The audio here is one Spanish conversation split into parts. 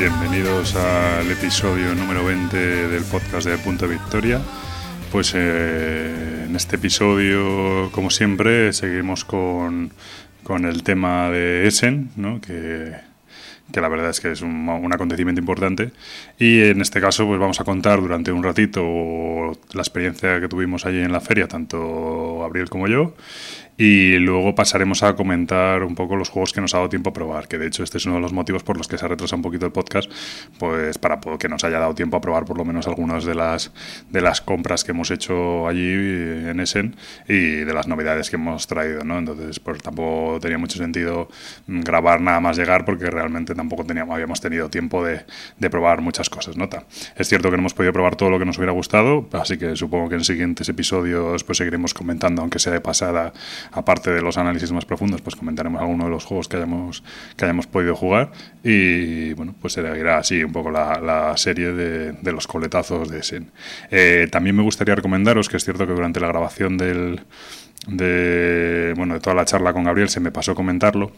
Bienvenidos al episodio número 20 del podcast de Punto Victoria. Pues eh, en este episodio, como siempre, seguimos con, con el tema de Essen, ¿no? que, que la verdad es que es un, un, acontecimiento importante. Y en este caso, pues vamos a contar durante un ratito la experiencia que tuvimos allí en la feria, tanto Gabriel como yo. Y luego pasaremos a comentar un poco los juegos que nos ha dado tiempo a probar, que de hecho este es uno de los motivos por los que se ha retrasado un poquito el podcast, pues para que nos haya dado tiempo a probar por lo menos algunas de las, de las compras que hemos hecho allí en Essen y de las novedades que hemos traído, ¿no? Entonces, pues tampoco tenía mucho sentido grabar nada más llegar porque realmente tampoco teníamos, habíamos tenido tiempo de, de probar muchas cosas, ¿nota? Es cierto que no hemos podido probar todo lo que nos hubiera gustado, así que supongo que en siguientes episodios pues seguiremos comentando, aunque sea de pasada, aparte de los análisis más profundos, pues comentaremos algunos de los juegos que hayamos, que hayamos podido jugar y bueno, pues seguirá así un poco la, serie de, de, los coletazos de Sen. Eh, también me gustaría recomendaros que es cierto que durante la grabación del, de, bueno, de toda la charla con Gabriel se me pasó comentarlo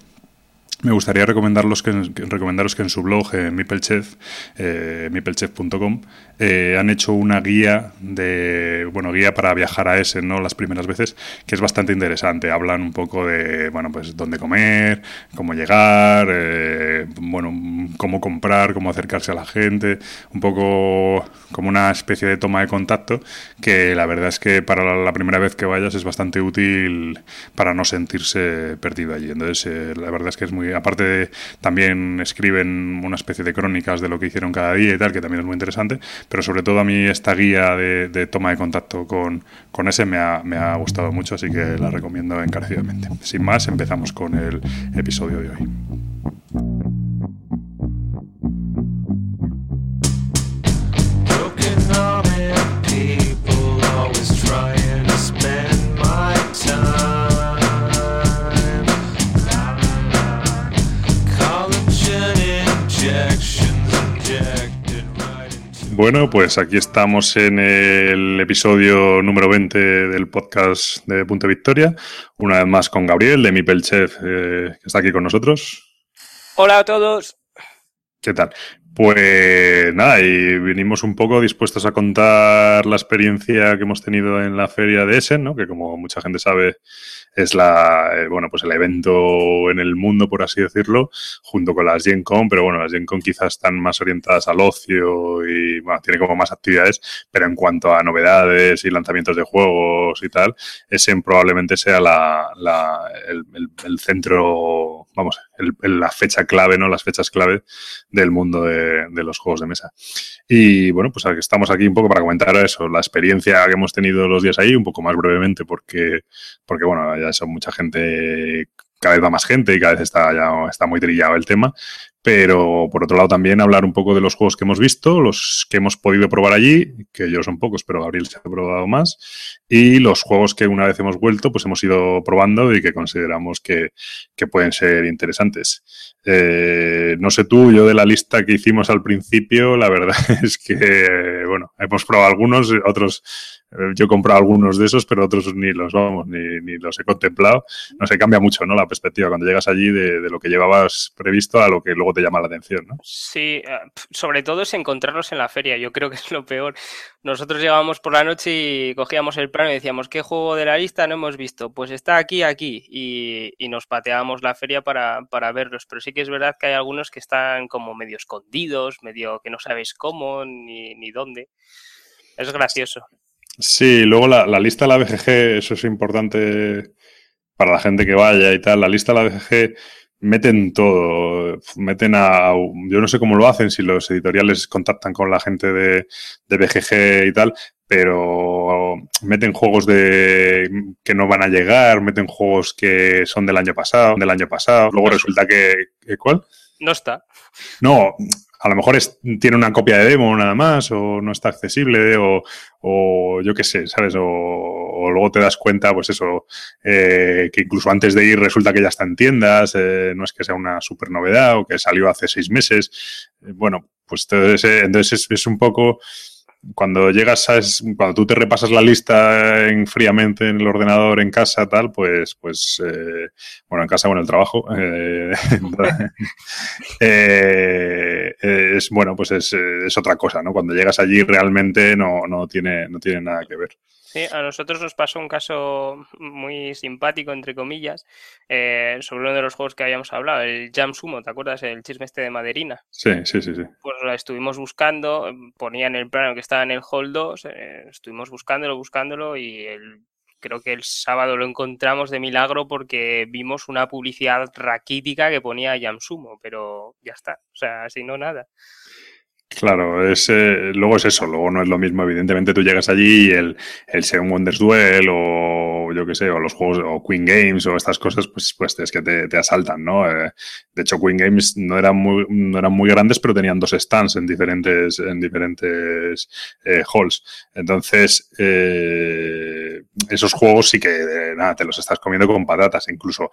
me gustaría recomendarlos que, recomendaros que en su blog, eh, Mipelchef, eh, mipelchef.com, eh, han hecho una guía de, bueno, guía para viajar a ese, ¿no? Las primeras veces, que es bastante interesante. Hablan un poco de, bueno, pues dónde comer, cómo llegar, eh, bueno, cómo comprar, cómo acercarse a la gente, un poco como una especie de toma de contacto, que la verdad es que para la primera vez que vayas es bastante útil para no sentirse perdido allí. Entonces, eh, la verdad es que es muy aparte de, también escriben una especie de crónicas de lo que hicieron cada día y tal, que también es muy interesante, pero sobre todo a mí esta guía de, de toma de contacto con, con ese me ha, me ha gustado mucho, así que la recomiendo encarecidamente. Sin más, empezamos con el episodio de hoy. Bueno, pues aquí estamos en el episodio número 20 del podcast de Punto Victoria. Una vez más con Gabriel de Mipelchef, eh, que está aquí con nosotros. Hola a todos. ¿Qué tal? Pues nada, y venimos un poco dispuestos a contar la experiencia que hemos tenido en la feria de Essen, ¿no? que como mucha gente sabe es la, eh, bueno, pues el evento en el mundo, por así decirlo, junto con las Gen Con, pero bueno, las Gen Con quizás están más orientadas al ocio y, bueno, tiene como más actividades, pero en cuanto a novedades y lanzamientos de juegos y tal, ese probablemente sea la, la el, el, el, centro, vamos, el, la fecha clave, ¿no? Las fechas clave del mundo de, los juegos de mesa. Y bueno, pues estamos aquí un poco para comentar eso, la experiencia que hemos tenido los días ahí, un poco más brevemente, porque, porque bueno, ya son mucha gente, cada vez va más gente y cada vez está ya está muy trillado el tema. Pero por otro lado también hablar un poco de los juegos que hemos visto, los que hemos podido probar allí, que yo son pocos, pero Gabriel se ha probado más, y los juegos que una vez hemos vuelto, pues hemos ido probando y que consideramos que, que pueden ser interesantes. Eh, no sé tú, yo de la lista que hicimos al principio, la verdad es que, bueno, hemos probado algunos, otros yo he comprado algunos de esos, pero otros ni los vamos, ni, ni, los he contemplado. No sé, cambia mucho, ¿no? La perspectiva cuando llegas allí de, de, lo que llevabas previsto a lo que luego te llama la atención, ¿no? Sí, sobre todo es encontrarlos en la feria. Yo creo que es lo peor. Nosotros llegábamos por la noche y cogíamos el plano y decíamos, ¿qué juego de la lista no hemos visto? Pues está aquí, aquí. Y, y nos pateábamos la feria para, para verlos. Pero sí que es verdad que hay algunos que están como medio escondidos, medio que no sabéis cómo ni, ni dónde. Es gracioso. Sí, luego la, la, lista de la BGG, eso es importante para la gente que vaya y tal. La lista de la BGG meten todo, meten a, yo no sé cómo lo hacen, si los editoriales contactan con la gente de, de BGG y tal, pero meten juegos de que no van a llegar, meten juegos que son del año pasado, del año pasado. Luego no resulta que, ¿cuál? No está. No, a lo mejor es, tiene una copia de demo nada más, o no está accesible, o, o yo qué sé, ¿sabes? O, o, luego te das cuenta, pues eso, eh, que incluso antes de ir resulta que ya está en tiendas, eh, no es que sea una super novedad, o que salió hace seis meses. Eh, bueno, pues entonces, entonces es, es un poco cuando llegas a, cuando tú te repasas la lista en, fríamente en el ordenador en casa tal pues pues eh, bueno en casa bueno el trabajo eh, eh, eh, es bueno, pues es, es, otra cosa, ¿no? Cuando llegas allí realmente no, no, tiene, no tiene nada que ver. Sí, a nosotros nos pasó un caso muy simpático, entre comillas, eh, sobre uno de los juegos que habíamos hablado, el Jam Sumo, ¿te acuerdas? El chisme este de Maderina. Sí, sí, sí. sí. Pues lo estuvimos buscando, ponían el plano que estaba en el Hall 2, eh, estuvimos buscándolo, buscándolo y creo que el sábado lo encontramos de milagro porque vimos una publicidad raquítica que ponía Jam Sumo, pero ya está, o sea, si no, nada. Claro, es, luego es eso, luego no es lo mismo. Evidentemente tú llegas allí y el, el Seven Wonders Duel o yo qué sé, o los juegos, o Queen Games o estas cosas, pues, pues es que te, asaltan, ¿no? Eh, de hecho, Queen Games no eran muy, no eran muy grandes, pero tenían dos stands en diferentes, en diferentes eh, halls. Entonces, eh, esos juegos sí que, nada, te los estás comiendo con patatas. Incluso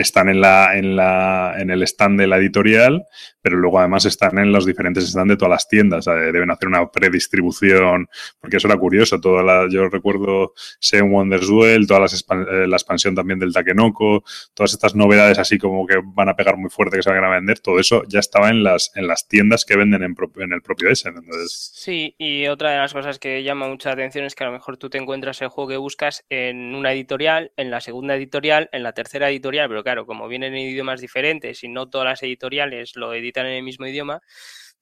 están en, la, en, la, en el stand de la editorial, pero luego además están en los diferentes stands de todas las tiendas. deben hacer una predistribución, porque eso era curioso. Toda la, yo recuerdo Seven Wonders Duel, toda las, eh, la expansión también del Takenoko, todas estas novedades así como que van a pegar muy fuerte, que se van a vender, todo eso ya estaba en las, en las tiendas que venden en, en el propio Essen. Entonces... Sí, y otra de las cosas que llama mucha atención es que a lo mejor tú te encuentras el juego que buscas en una editorial, en la segunda editorial, en la tercera editorial, pero claro, como vienen en idiomas diferentes y no todas las editoriales lo editan en el mismo idioma,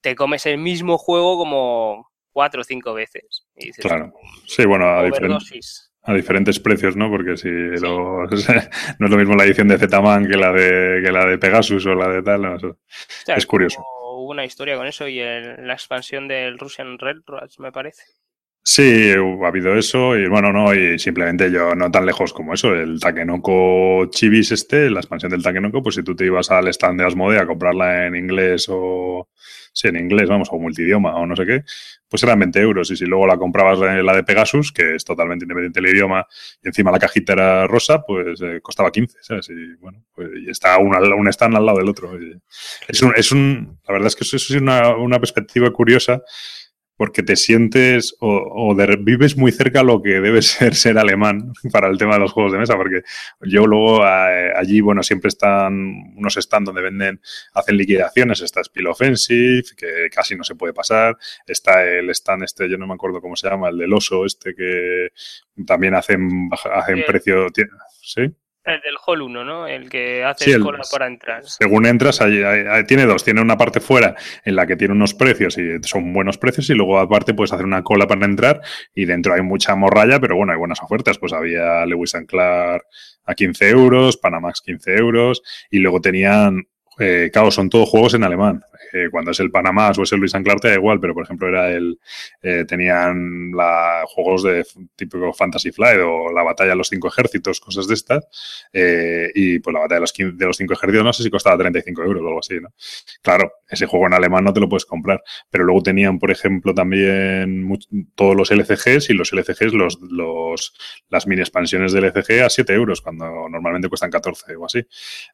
te comes el mismo juego como cuatro o cinco veces. claro. Sí, bueno, a, a, diferentes precios, ¿no? Porque si no es lo mismo la edición de Z-Man que la de que la de Pegasus o la de tal, no, es curioso. Hubo una historia con eso y la expansión del Russian Red me parece. Sí, ha habido eso y bueno, no, y simplemente yo no tan lejos como eso, el Takenoko Chivis este, la expansión del Takenoko, pues si tú te ibas al stand de Asmodee a comprarla en inglés o, sí, en inglés, vamos, o multidioma o no sé qué, pues eran 20 euros y si luego la comprabas la de Pegasus, que es totalmente independiente del idioma, y encima la cajita era rosa, pues eh, costaba 15, ¿sabes? Y bueno, pues y está un, un stand al lado del otro. es, un, es un, la verdad es que eso es una, una perspectiva curiosa porque te sientes o, vives muy cerca lo que debe ser ser alemán para el tema de los juegos de mesa, porque yo luego eh, allí, bueno, siempre están unos stands donde venden, hacen liquidaciones, está Spiel Offensive, que casi no se puede pasar, está el stand este, yo no me acuerdo cómo se llama, el del oso este, que también hacen, hacen precio, ¿sí? El del Hall 1, ¿no? El que hace cola para entrar. Según entras, tiene dos. Tiene una parte fuera en la que tiene unos precios y son buenos precios y luego aparte puedes hacer una cola para entrar y dentro hay mucha morralla, pero bueno, hay buenas ofertas. Pues había Lewis and Clark a 15 euros, Panamax 15 euros y luego tenían eh, claro, son todos juegos en alemán. Eh, cuando es el Panamá o es el Luis Anclar te da igual, pero por ejemplo era el eh, tenían la, juegos de tipo Fantasy Flight o la batalla de los cinco ejércitos, cosas de estas. Eh, y pues la batalla de los, de los cinco ejércitos no sé si costaba 35 euros o algo así, ¿no? Claro, ese juego en alemán no te lo puedes comprar. Pero luego tenían, por ejemplo, también todos los LCGs y los LCGs, los, los, las mini expansiones del LCG a 7 euros, cuando normalmente cuestan 14 o así.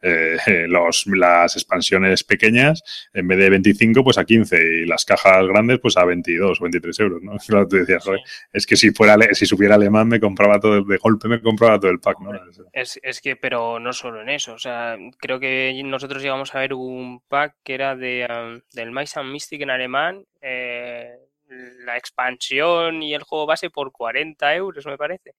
los, las expansiones pequeñas, en vez de 25, pues a 15 y las cajas grandes, pues a 22 o 23 euros, ¿no? Claro, tú decías, es que si fuera si supiera alemán me compraba todo, de golpe me compraba todo el pack, ¿no? Es, es que, pero no solo en eso, o sea, creo que nosotros llegamos a ver un pack que era de, um, del and Mystic en alemán, eh, la expansión y el juego base por 40 euros, me parece.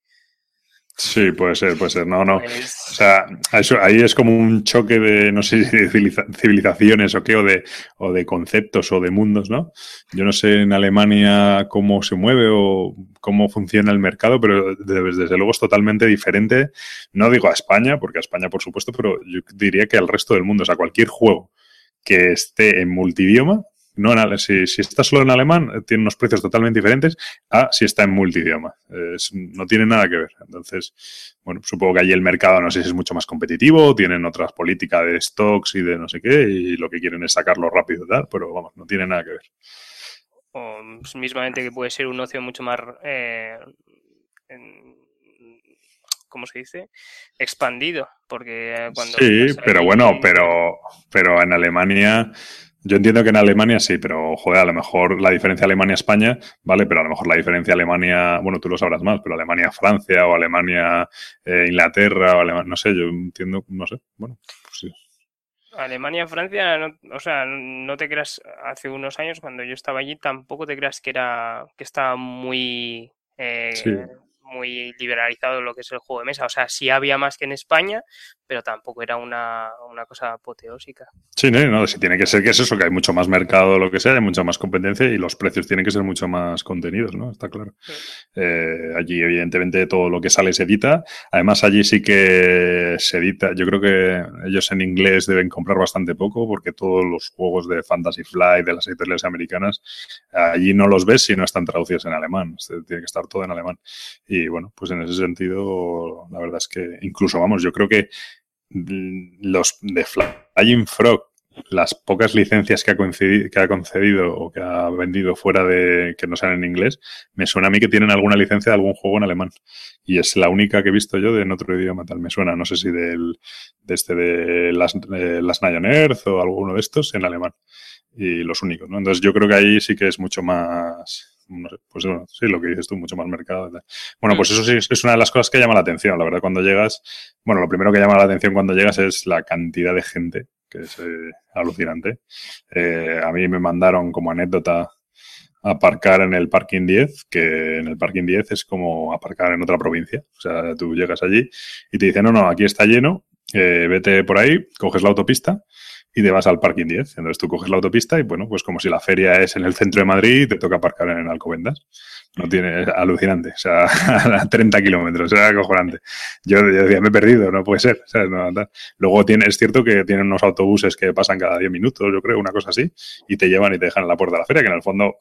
Sí, puede ser, puede ser. No, no. Pues o sea, eso, ahí es como un choque de, no sé, de civilizaciones o qué, o de, o de conceptos o de mundos, ¿no? Yo no sé en Alemania cómo se mueve o cómo funciona el mercado, pero desde luego es totalmente diferente. No digo a España, porque a España, por supuesto, pero yo diría que al resto del mundo. O sea, cualquier juego que esté en multidioma no si, si, está solo en alemán, eh, tiene unos precios totalmente diferentes a si está en multidioma. no tiene nada que ver. Entonces, bueno, supongo que allí el mercado no sé si es mucho más competitivo, tienen otras políticas de stocks y de no sé qué, y lo que quieren es sacarlo rápido y tal, pero vamos, no tiene nada que ver. O pues, mismamente que puede ser un ocio mucho más eh, ¿cómo se dice? Expandido, porque cuando... Sí, pero bueno, pero, pero en Alemania yo entiendo que en Alemania sí, pero joder, a lo mejor la diferencia Alemania-España, ¿vale? Pero a lo mejor la diferencia Alemania, bueno, tú lo sabrás más, pero Alemania-Francia o Alemania-Inglaterra o Alemania, no sé, yo entiendo, no sé, bueno, pues sí. Alemania, Francia, o sea, no te creas, hace unos años cuando yo estaba allí, tampoco te creas que era que estaba muy eh, muy liberalizado lo que es el juego de mesa. O sea, sí había más que en España, pero tampoco era una, cosa apoteósica. Sí, no, no, sí tiene que ser que es eso, que hay mucho más mercado, lo que sea, hay mucha más competencia y los precios tienen que ser mucho más contenidos, ¿no? Está claro. Eh, allí, evidentemente, todo lo que sale se edita. Además, allí sí que se edita. Yo creo que ellos en inglés deben comprar bastante poco porque todos los juegos de Fantasy Flight, de las editoriales americanas, allí no los ves si no están traducidos en alemán. Tiene que estar todo en alemán. Y bueno, pues en ese sentido, la verdad es que incluso, vamos, yo creo que los de Flying Frog, las pocas licencias que ha, que ha concedido o que ha vendido fuera de que no sean en inglés, me suena a mí que tienen alguna licencia de algún juego en alemán. Y es la única que he visto yo de en otro idioma tal. Me suena, no sé si del, de este de las, de las Earth o alguno de estos en alemán. Y los únicos, ¿no? Entonces yo creo que ahí sí que es mucho más pues sí, lo que dices tú, mucho más mercado. Bueno, pues mm. eso sí es una de las cosas que llama la atención, la verdad, cuando llegas, bueno, lo primero que llama la atención cuando llegas es la cantidad de gente, que es eh, alucinante. Eh, a mí me mandaron como anécdota aparcar en el parking 10, que en el parking 10 es como aparcar en otra provincia. O sea, tú llegas allí y te dicen, no, no, aquí está lleno, eh, vete por ahí, coges la autopista y te vas al parking 10. Entonces tú coges la autopista y bueno, pues como si la feria es en el centro de Madrid y te toca aparcar en Alcobendas. No tiene, es alucinante, o sea, a 30 kilómetros, era acojonante. Yo, yo, decía, me he perdido, no puede ser. Luego tiene, es cierto que tienen unos autobuses que pasan cada 10 minutos, yo creo, una cosa así, y te llevan y te dejan en la puerta de la feria, que en el fondo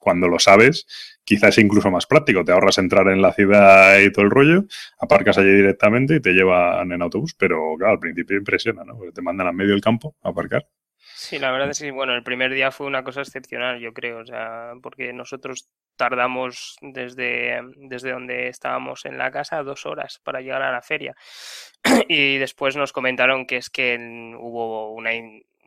cuando lo sabes, quizás es incluso más práctico. Te ahorras entrar en la ciudad y todo el rollo, aparcas allí directamente y te llevan en autobús, pero claro, al principio impresiona, ¿no? Porque te mandan a medio del campo a aparcar. Sí, la verdad es que, bueno, el primer día fue una cosa excepcional, yo creo, o sea, porque nosotros tardamos desde, desde donde estábamos en la casa dos horas para llegar a la feria. Y después nos comentaron que es que hubo una,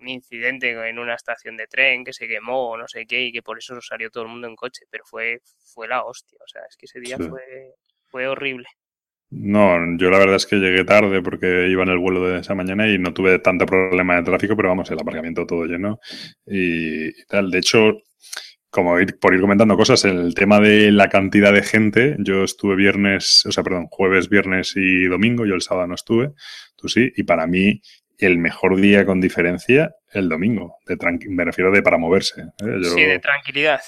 un incidente en una estación de tren que se quemó o no sé qué y que por eso salió todo el mundo en coche, pero fue, fue la hostia, o sea, es que ese día fue, fue horrible. No, yo la verdad es que llegué tarde porque iba en el vuelo de esa mañana y no tuve tanto problema de tráfico, pero vamos, el aparcamiento todo lleno y, tal. De hecho, como ir, por ir comentando cosas, el tema de la cantidad de gente, yo estuve viernes, o sea, perdón, jueves, viernes y domingo, yo el sábado no estuve, tú sí, y para mí el mejor día con diferencia el domingo. De me refiero de para moverse. ¿eh? Sí, de tranquilidad.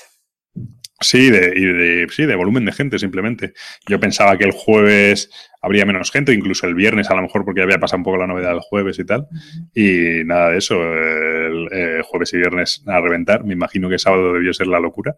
Sí, de, y de, sí, de volumen de gente, simplemente. Yo pensaba que el jueves habría menos gente, incluso el viernes a lo mejor porque había pasado un poco la novedad del jueves y tal. Y nada de eso, el, el jueves y viernes a reventar. Me imagino que sábado debió ser la locura.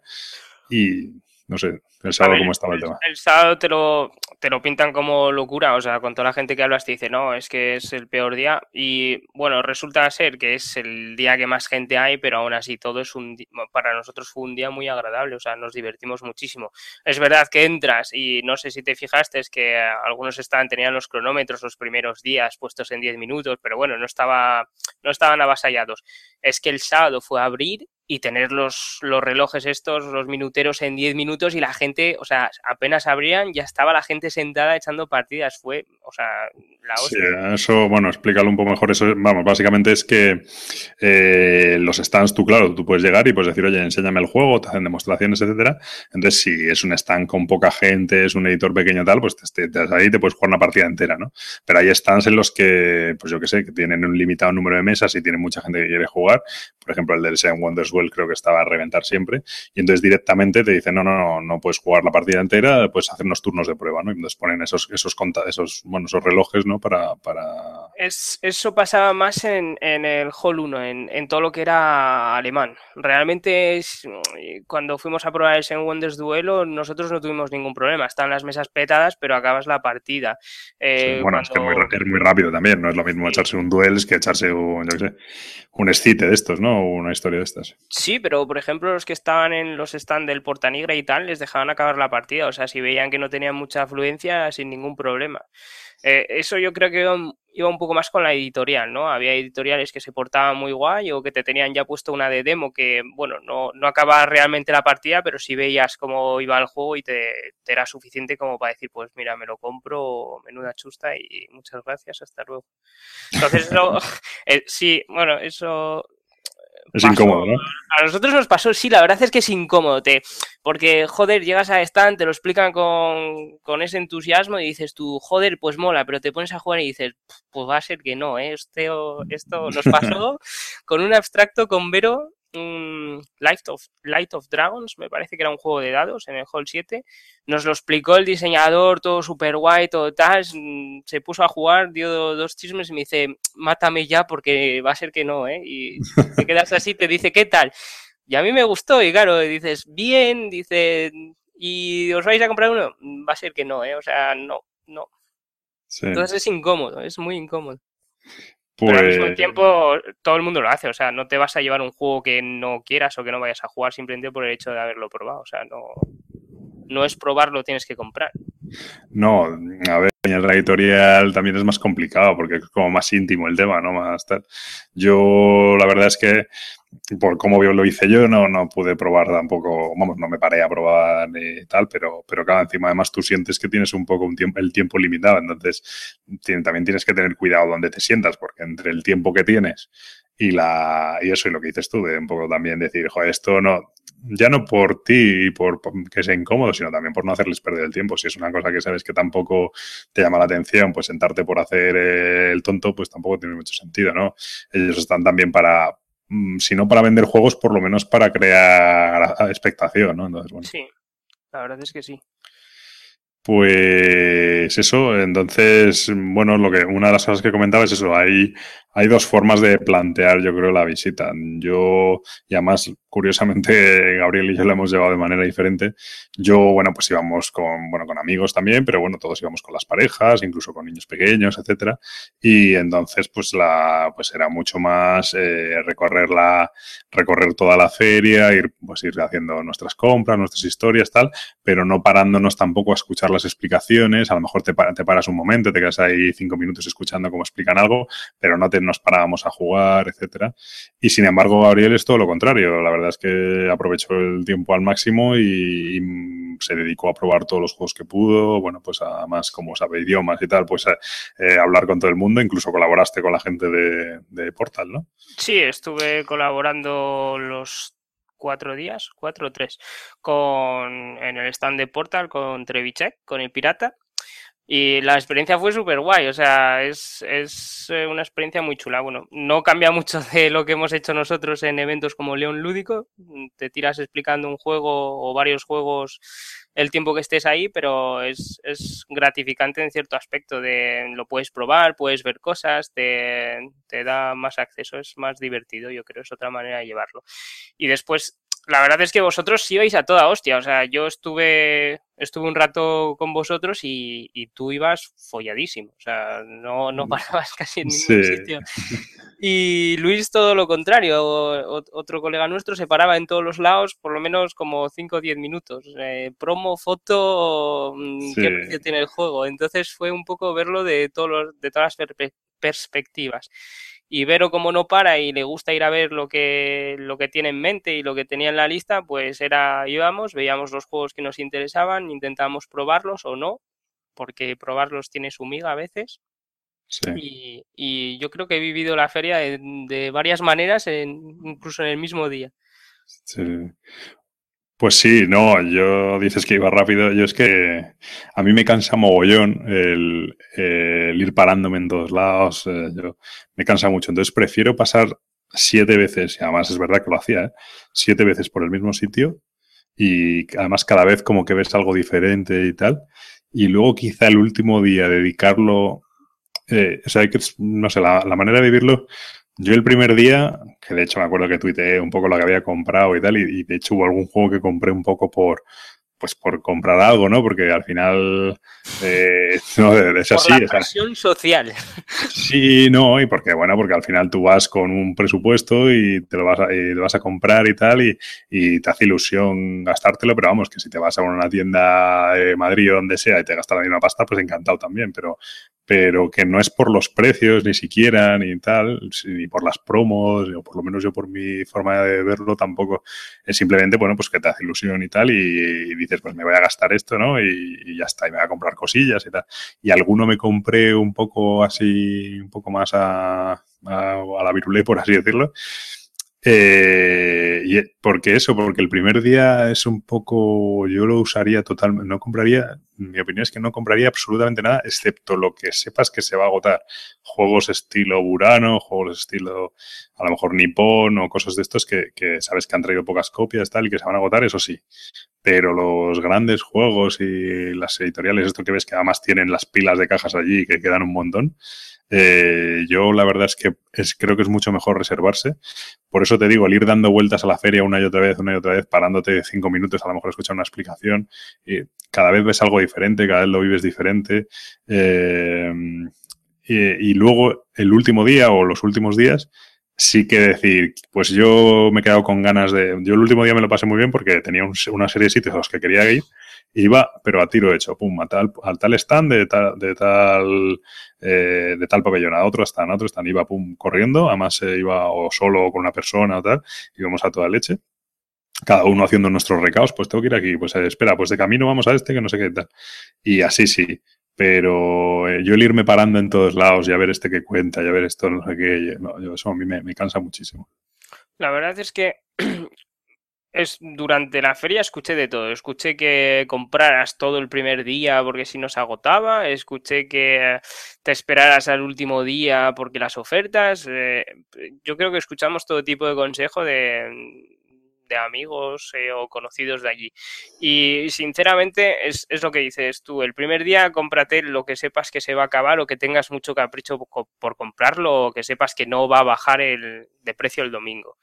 Y no sé, el sábado cómo estaba el tema. El sábado te lo, te lo pintan como locura, o sea, con toda la gente que hablas te dice, no, es que es el peor día. Y bueno, resulta ser que es el día que más gente hay, pero aún así todo es un para nosotros fue un día muy agradable, o sea, nos divertimos muchísimo. Es verdad que entras y no sé si te fijaste, es que algunos estaban, tenían los cronómetros los primeros días puestos en 10 minutos, pero bueno, no estaba, no estaban avasallados. Es que el sábado fue a abrir y tener los, los relojes estos, los minuteros en 10 minutos y la gente, o sea, apenas abrían, ya estaba la gente sentada echando partidas. Fue, o sea, la hostia. Sí, eso, bueno, explícalo un poco mejor. Eso, vamos, básicamente es que eh, los stands, tú, claro, tú puedes llegar y puedes decir, oye, enséñame el juego, te hacen demostraciones, etcétera. Entonces, si es un stand con poca gente, es un editor pequeño tal, pues te, te, ahí te puedes jugar una partida entera, ¿no? Pero hay stands en los que, pues yo qué sé, que tienen un limitado número de mesas y tienen mucha gente que quiere jugar. Por ejemplo, el del Seven Wonders creo que estaba a reventar siempre. Y entonces directamente te dicen, no, no, no, no puedes jugar la partida entera, puedes hacer unos turnos de prueba, ¿no? Y entonces ponen esos, esos, esos, bueno, esos relojes, ¿no? Para... para... Es, eso pasaba más en, en el Hall 1, en, en, todo lo que era alemán. Realmente es, cuando fuimos a probar el Seven Wonders Duelo, nosotros no tuvimos ningún problema. Están las mesas petadas, pero acabas la partida. Eh, bueno, es que muy, es muy rápido también. No es lo mismo echarse un duel que echarse un, yo qué sé, un excite de estos, ¿no? Una historia de estas. Sí, pero por ejemplo, los que estaban en los stands del Portanigra y tal, les dejaban acabar la partida. O sea, si veían que no tenían mucha afluencia, sin ningún problema. Eh, eso yo creo que iba un poco más con la editorial, ¿no? Había editoriales que se portaban muy guay o que te tenían ya puesto una de demo que, bueno, no, no acababa realmente la partida, pero si veías cómo iba el juego y te, era suficiente como para decir, pues mira, me lo compro, menuda chusta y muchas gracias, hasta luego. Entonces, eh, sí, bueno, eso es incómodo, ¿no? A nosotros nos pasó, sí, la verdad es que es incómodo, te, porque, joder, llegas a stand, te lo explican con, con, ese entusiasmo y dices tú, joder, pues mola, pero te pones a jugar y dices, pues va a ser que no, ¿eh? Esto, esto nos pasó con un abstracto con Vero Light of, Light of Dragons, me parece que era un juego de dados en el Hall 7. Nos lo explicó el diseñador, todo super guay, todo tal. Se puso a jugar, dio dos chismes y me dice, mátame ya porque va a ser que no, ¿eh? Y te quedas así, te dice, ¿qué tal? Y a mí me gustó, y claro, dices, bien, dice, ¿y os vais a comprar uno? Va a ser que no, ¿eh? O sea, no, no. Entonces es incómodo, es muy incómodo. Pero al mismo pues tiempo, todo el mundo lo hace. O sea, no te vas a llevar un juego que no quieras o que no vayas a jugar simplemente por el hecho de haberlo probado. O sea, no, no es probarlo, tienes que comprar. No, a ver, en la editorial también es más complicado porque es como más íntimo el tema, ¿no? Más tal. Yo, la verdad es que por cómo lo hice yo, no, no pude probar tampoco, vamos, no me paré a probar ni tal, pero, pero claro, encima además tú sientes que tienes un poco un tiempo, el tiempo limitado, entonces también tienes que tener cuidado donde te sientas, porque entre el tiempo que tienes y la y eso y lo que dices tú, de un poco también decir, joder, esto no, ya no por ti y por, que sea incómodo, sino también por no hacerles perder el tiempo. Si es una cosa que sabes que tampoco te llama la atención, pues sentarte por hacer el tonto, pues tampoco tiene mucho sentido, ¿no? Ellos están también para, Mm, si no para vender juegos, por lo menos para crear expectación, ¿no? Entonces, bueno. Sí, la verdad es que sí. Pues eso, entonces, bueno, lo que una de las cosas que comentaba es eso, hay, hay dos formas de plantear, yo creo, la visita. Yo, y además, curiosamente, Gabriel y yo la hemos llevado de manera diferente. Yo, bueno, pues íbamos con, bueno, con amigos también, pero bueno, todos íbamos con las parejas, incluso con niños pequeños, etcétera. Y entonces, pues la, pues era mucho más eh, recorrer la, recorrer toda la feria, ir, pues ir haciendo nuestras compras, nuestras historias, tal, pero no parándonos tampoco a escuchar las explicaciones. A lo mejor te, te paras un momento, te quedas ahí cinco minutos escuchando cómo explican algo, pero no te nos parábamos a jugar, etcétera. Y sin embargo, Gabriel es todo lo contrario. La verdad es que aprovechó el tiempo al máximo y, se dedicó a probar todos los juegos que pudo. Bueno, pues además, como sabe idiomas y tal, pues eh, hablar con todo el mundo. Incluso colaboraste con la gente de, de Portal, ¿no? Sí, estuve colaborando los cuatro días, cuatro o tres, con, en el stand de Portal con Trevichek, con el pirata. Y la experiencia fue súper guay, o sea, es, es, eh, una experiencia muy chula. Bueno, no cambia mucho de lo que hemos hecho nosotros en eventos como León Lúdico. Te tiras explicando un juego o varios juegos el tiempo que estés ahí, pero es, es gratificante en cierto aspecto de lo puedes probar, puedes ver cosas, te, te da más acceso, es más divertido, yo creo, es otra manera de llevarlo. Y después la verdad es que vosotros ibais a toda hostia. O sea, yo estuve, estuve un rato con vosotros y, tú ibas folladísimo. O sea, no, no mm. parabas casi en ningún sitio. Y Luis, todo lo contrario. otro colega nuestro se paraba en todos los lados por lo menos como 5 o 10 minutos. Eh, promo, foto, mm, qué precio tiene el juego. Entonces fue un poco verlo de, todos de todas las perspectivas y Vero como no para y le gusta ir a ver lo que, lo que tiene en mente y lo que tenía en la lista, pues era íbamos, veíamos los juegos que nos interesaban, intentábamos probarlos o no, porque probarlos tiene su miga a veces. Y, y, yo creo que he vivido la feria de, varias maneras, incluso en el mismo día. Sí. Pues sí, no, yo dices que iba rápido. Yo es que a mí me cansa mogollón el, ir parándome en todos lados. Eh, yo, me cansa mucho. Entonces prefiero pasar siete veces, y además es verdad que lo hacía, ¿eh? siete veces por el mismo sitio y además cada vez como que ves algo diferente y tal. Y luego quizá el último día dedicarlo, eh, o sea, que, no sé, la manera de vivirlo yo el primer día, que de hecho me acuerdo que tuiteé un poco lo que había comprado y tal, y, de hecho hubo algún juego que compré un poco por, pues por comprar algo, ¿no? Porque al final eh, no, es así. Por la presión social. Sí, no, y porque, bueno, porque al final tú vas con un presupuesto y te lo vas a, y vas a comprar y tal, y, y, te hace ilusión gastártelo, pero vamos, que si te vas a una tienda de Madrid o donde sea y te gastas la misma pasta, pues encantado también, pero, pero que no es por los precios ni siquiera, ni tal, ni por las promos, o por lo menos yo por mi forma de verlo tampoco, es simplemente, bueno, pues que te hace ilusión y tal, y, dices, pues me voy a gastar esto, ¿no? Y, ya está, y me voy a comprar cosillas y tal. Y alguno me compré un poco así, un poco más a, a, a la virulé, por así decirlo, eh, y ¿Por qué eso? Porque el primer día es un poco, yo lo usaría totalmente, no compraría, mi opinión es que no compraría absolutamente nada, excepto lo que sepas que se va a agotar. Juegos estilo Burano, juegos estilo a lo mejor Nippon o cosas de estos que, sabes que han traído pocas copias tal y que se van a agotar, eso sí. Pero los grandes juegos y las editoriales, esto que ves que además tienen las pilas de cajas allí que quedan un montón, eh, yo la verdad es que creo que es mucho mejor reservarse. Por eso te digo, el ir dando vueltas a la feria una y otra vez, una y otra vez, parándote cinco minutos, a lo mejor escuchar una explicación, y cada vez ves algo diferente, cada vez lo vives diferente. Eh, y, y, luego el último día o los últimos días, sí que decir, pues yo me he quedado con ganas de... Yo el último día me lo pasé muy bien porque tenía un, una serie de sitios a los que quería ir iba, pero a tiro hecho, pum, a tal, al tal stand de tal, de tal, eh, de tal pabellón, a otro stand, a otro stand, iba, pum, corriendo, además se iba o solo o con una persona o tal, íbamos a toda leche. Cada uno haciendo nuestros recaos, pues tengo que ir aquí, pues eh, espera, pues de camino vamos a este, que no sé qué tal. Y así sí, pero eh, yo el irme parando en todos lados y a ver este que cuenta y a ver esto, no sé qué, yo, eso a mí me, me cansa muchísimo. La verdad es que es, durante la feria escuché de todo. Escuché que compraras todo el primer día porque si no se agotaba. Escuché que te esperaras al último día porque las ofertas. Eh, yo creo que escuchamos todo tipo de consejo de, de amigos eh, o conocidos de allí. Y sinceramente es, es, lo que dices tú. El primer día cómprate lo que sepas que se va a acabar o que tengas mucho capricho por, comprarlo o que sepas que no va a bajar el, de precio el domingo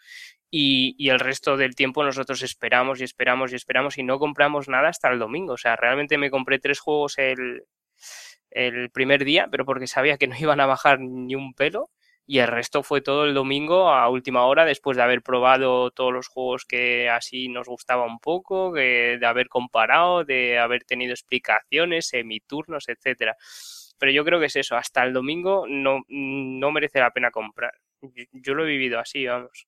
y, y, el resto del tiempo nosotros esperamos y esperamos y esperamos y no compramos nada hasta el domingo. O sea, realmente me compré tres juegos el, el primer día, pero porque sabía que no iban a bajar ni un pelo. Y el resto fue todo el domingo a última hora, después de haber probado todos los juegos que así nos gustaba un poco, de, haber comparado, de haber tenido explicaciones, semiturnos, etcétera. Pero yo creo que es eso, hasta el domingo no, no merece la pena comprar. Yo lo he vivido así, vamos.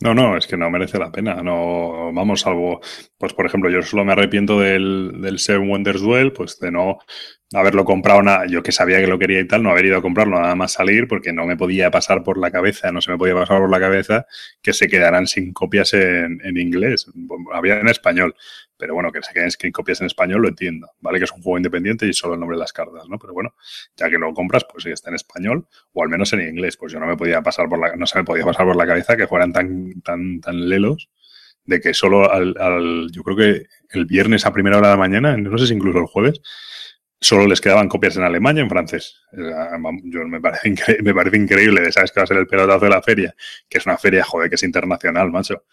No, no, es que no merece la pena. No, vamos, salvo, pues por ejemplo, yo solo me arrepiento del, del Seven Wonders Duel, pues de no haberlo comprado nada, yo que sabía que lo quería y tal, no haber ido a comprarlo nada más salir, porque no me podía pasar por la cabeza, no se me podía pasar por la cabeza que se quedaran sin copias en, en inglés. Había en español, pero bueno, que se queden sin copias en español lo entiendo, ¿vale? Que es un juego independiente y solo el nombre de las cartas, ¿no? Pero bueno, ya que lo compras, pues sí está en español o al menos en inglés, pues yo no me podía pasar por la, no se me podía pasar por la cabeza que fueran tan, tan, tan lelos de que solo al, al yo creo que el viernes a primera hora de la mañana, no sé si incluso el jueves, solo les quedaban copias en alemán y en francés. Yo, me, parece me parece increíble, sabes que va a ser el pelotazo de la feria, que es una feria, joder, que es internacional, macho.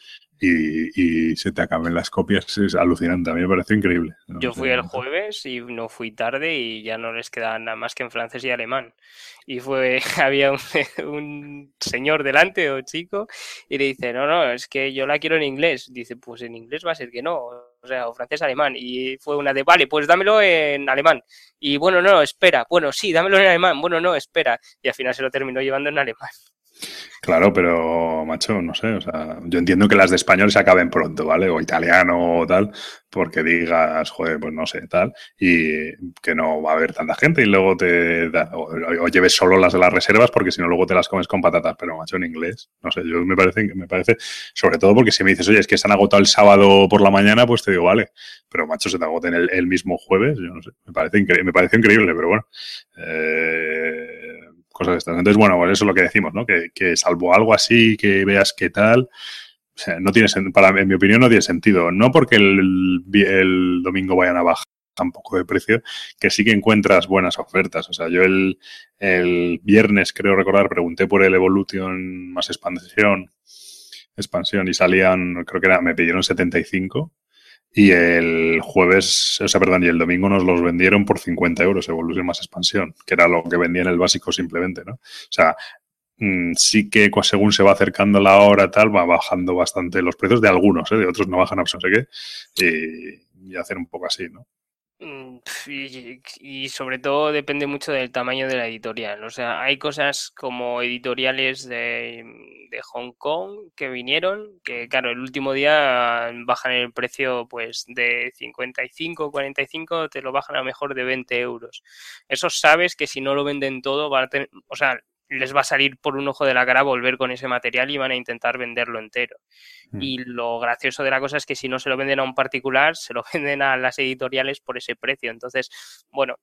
Y, y se te acaben las copias, es alucinante, a mí me parece increíble. No Yo fui el jueves y no fui tarde y ya no les quedaba nada más que en francés y alemán. Y fue, había un, un señor delante o chico y le dice, no, no, es que yo la quiero en inglés. Dice, pues en inglés va a ser que no o sea, o francés alemán. Y fue una de, vale, pues dámelo en alemán. Y bueno, no, espera. Bueno, sí, dámelo en alemán. Bueno, no, espera. Y al final se lo terminó llevando en alemán. Claro, pero, macho, no sé, o sea, yo entiendo que las de español se acaben pronto, ¿vale? O italiano o tal, porque digas, joder, pues no sé, tal, y que no va a haber tanta gente y luego te da, o, lleves solo las de las reservas porque si no luego te las comes con patatas, pero macho, en inglés, no sé, yo me parece, me parece, sobre todo porque si me dices, oye, es que se han agotado el sábado por la mañana, pues te digo, vale, pero macho, se te agoten el, mismo jueves, yo no sé, me parece, me parece increíble, pero bueno. Eh, cosas de estas. Entonces, bueno, pues eso es lo que decimos, ¿no? Que, que salvo algo así, que veas qué tal, o sea, no tiene para en mi opinión no tiene sentido. No porque el, el domingo vayan a bajar tampoco de precio, que sí que encuentras buenas ofertas. O sea, yo el, el viernes, creo recordar, pregunté por el Evolution más expansión, expansión y salían, creo que era, me pidieron 75 y el jueves, o sea, perdón, y el domingo nos los vendieron por 50 euros, Evolution más expansión, que era lo que vendían el básico simplemente, ¿no? O sea, mm, sí que según se va acercando la hora tal, va bajando bastante los precios de algunos, ¿eh? de otros no bajan absolutamente qué, y, y hacer un poco así, ¿no? Mm, y, sobre todo depende mucho del tamaño de la editorial. O sea, hay cosas como editoriales de, de, Hong Kong que vinieron, que claro, el último día bajan el precio pues de 55, 45, te lo bajan a mejor de 20 euros. Eso sabes que si no lo venden todo, va a tener, o sea, les va a salir por un ojo de la cara volver con ese material y van a intentar venderlo entero. Mm. Y lo gracioso de la cosa es que si no se lo venden a un particular, se lo venden a las editoriales por ese precio. Entonces, bueno,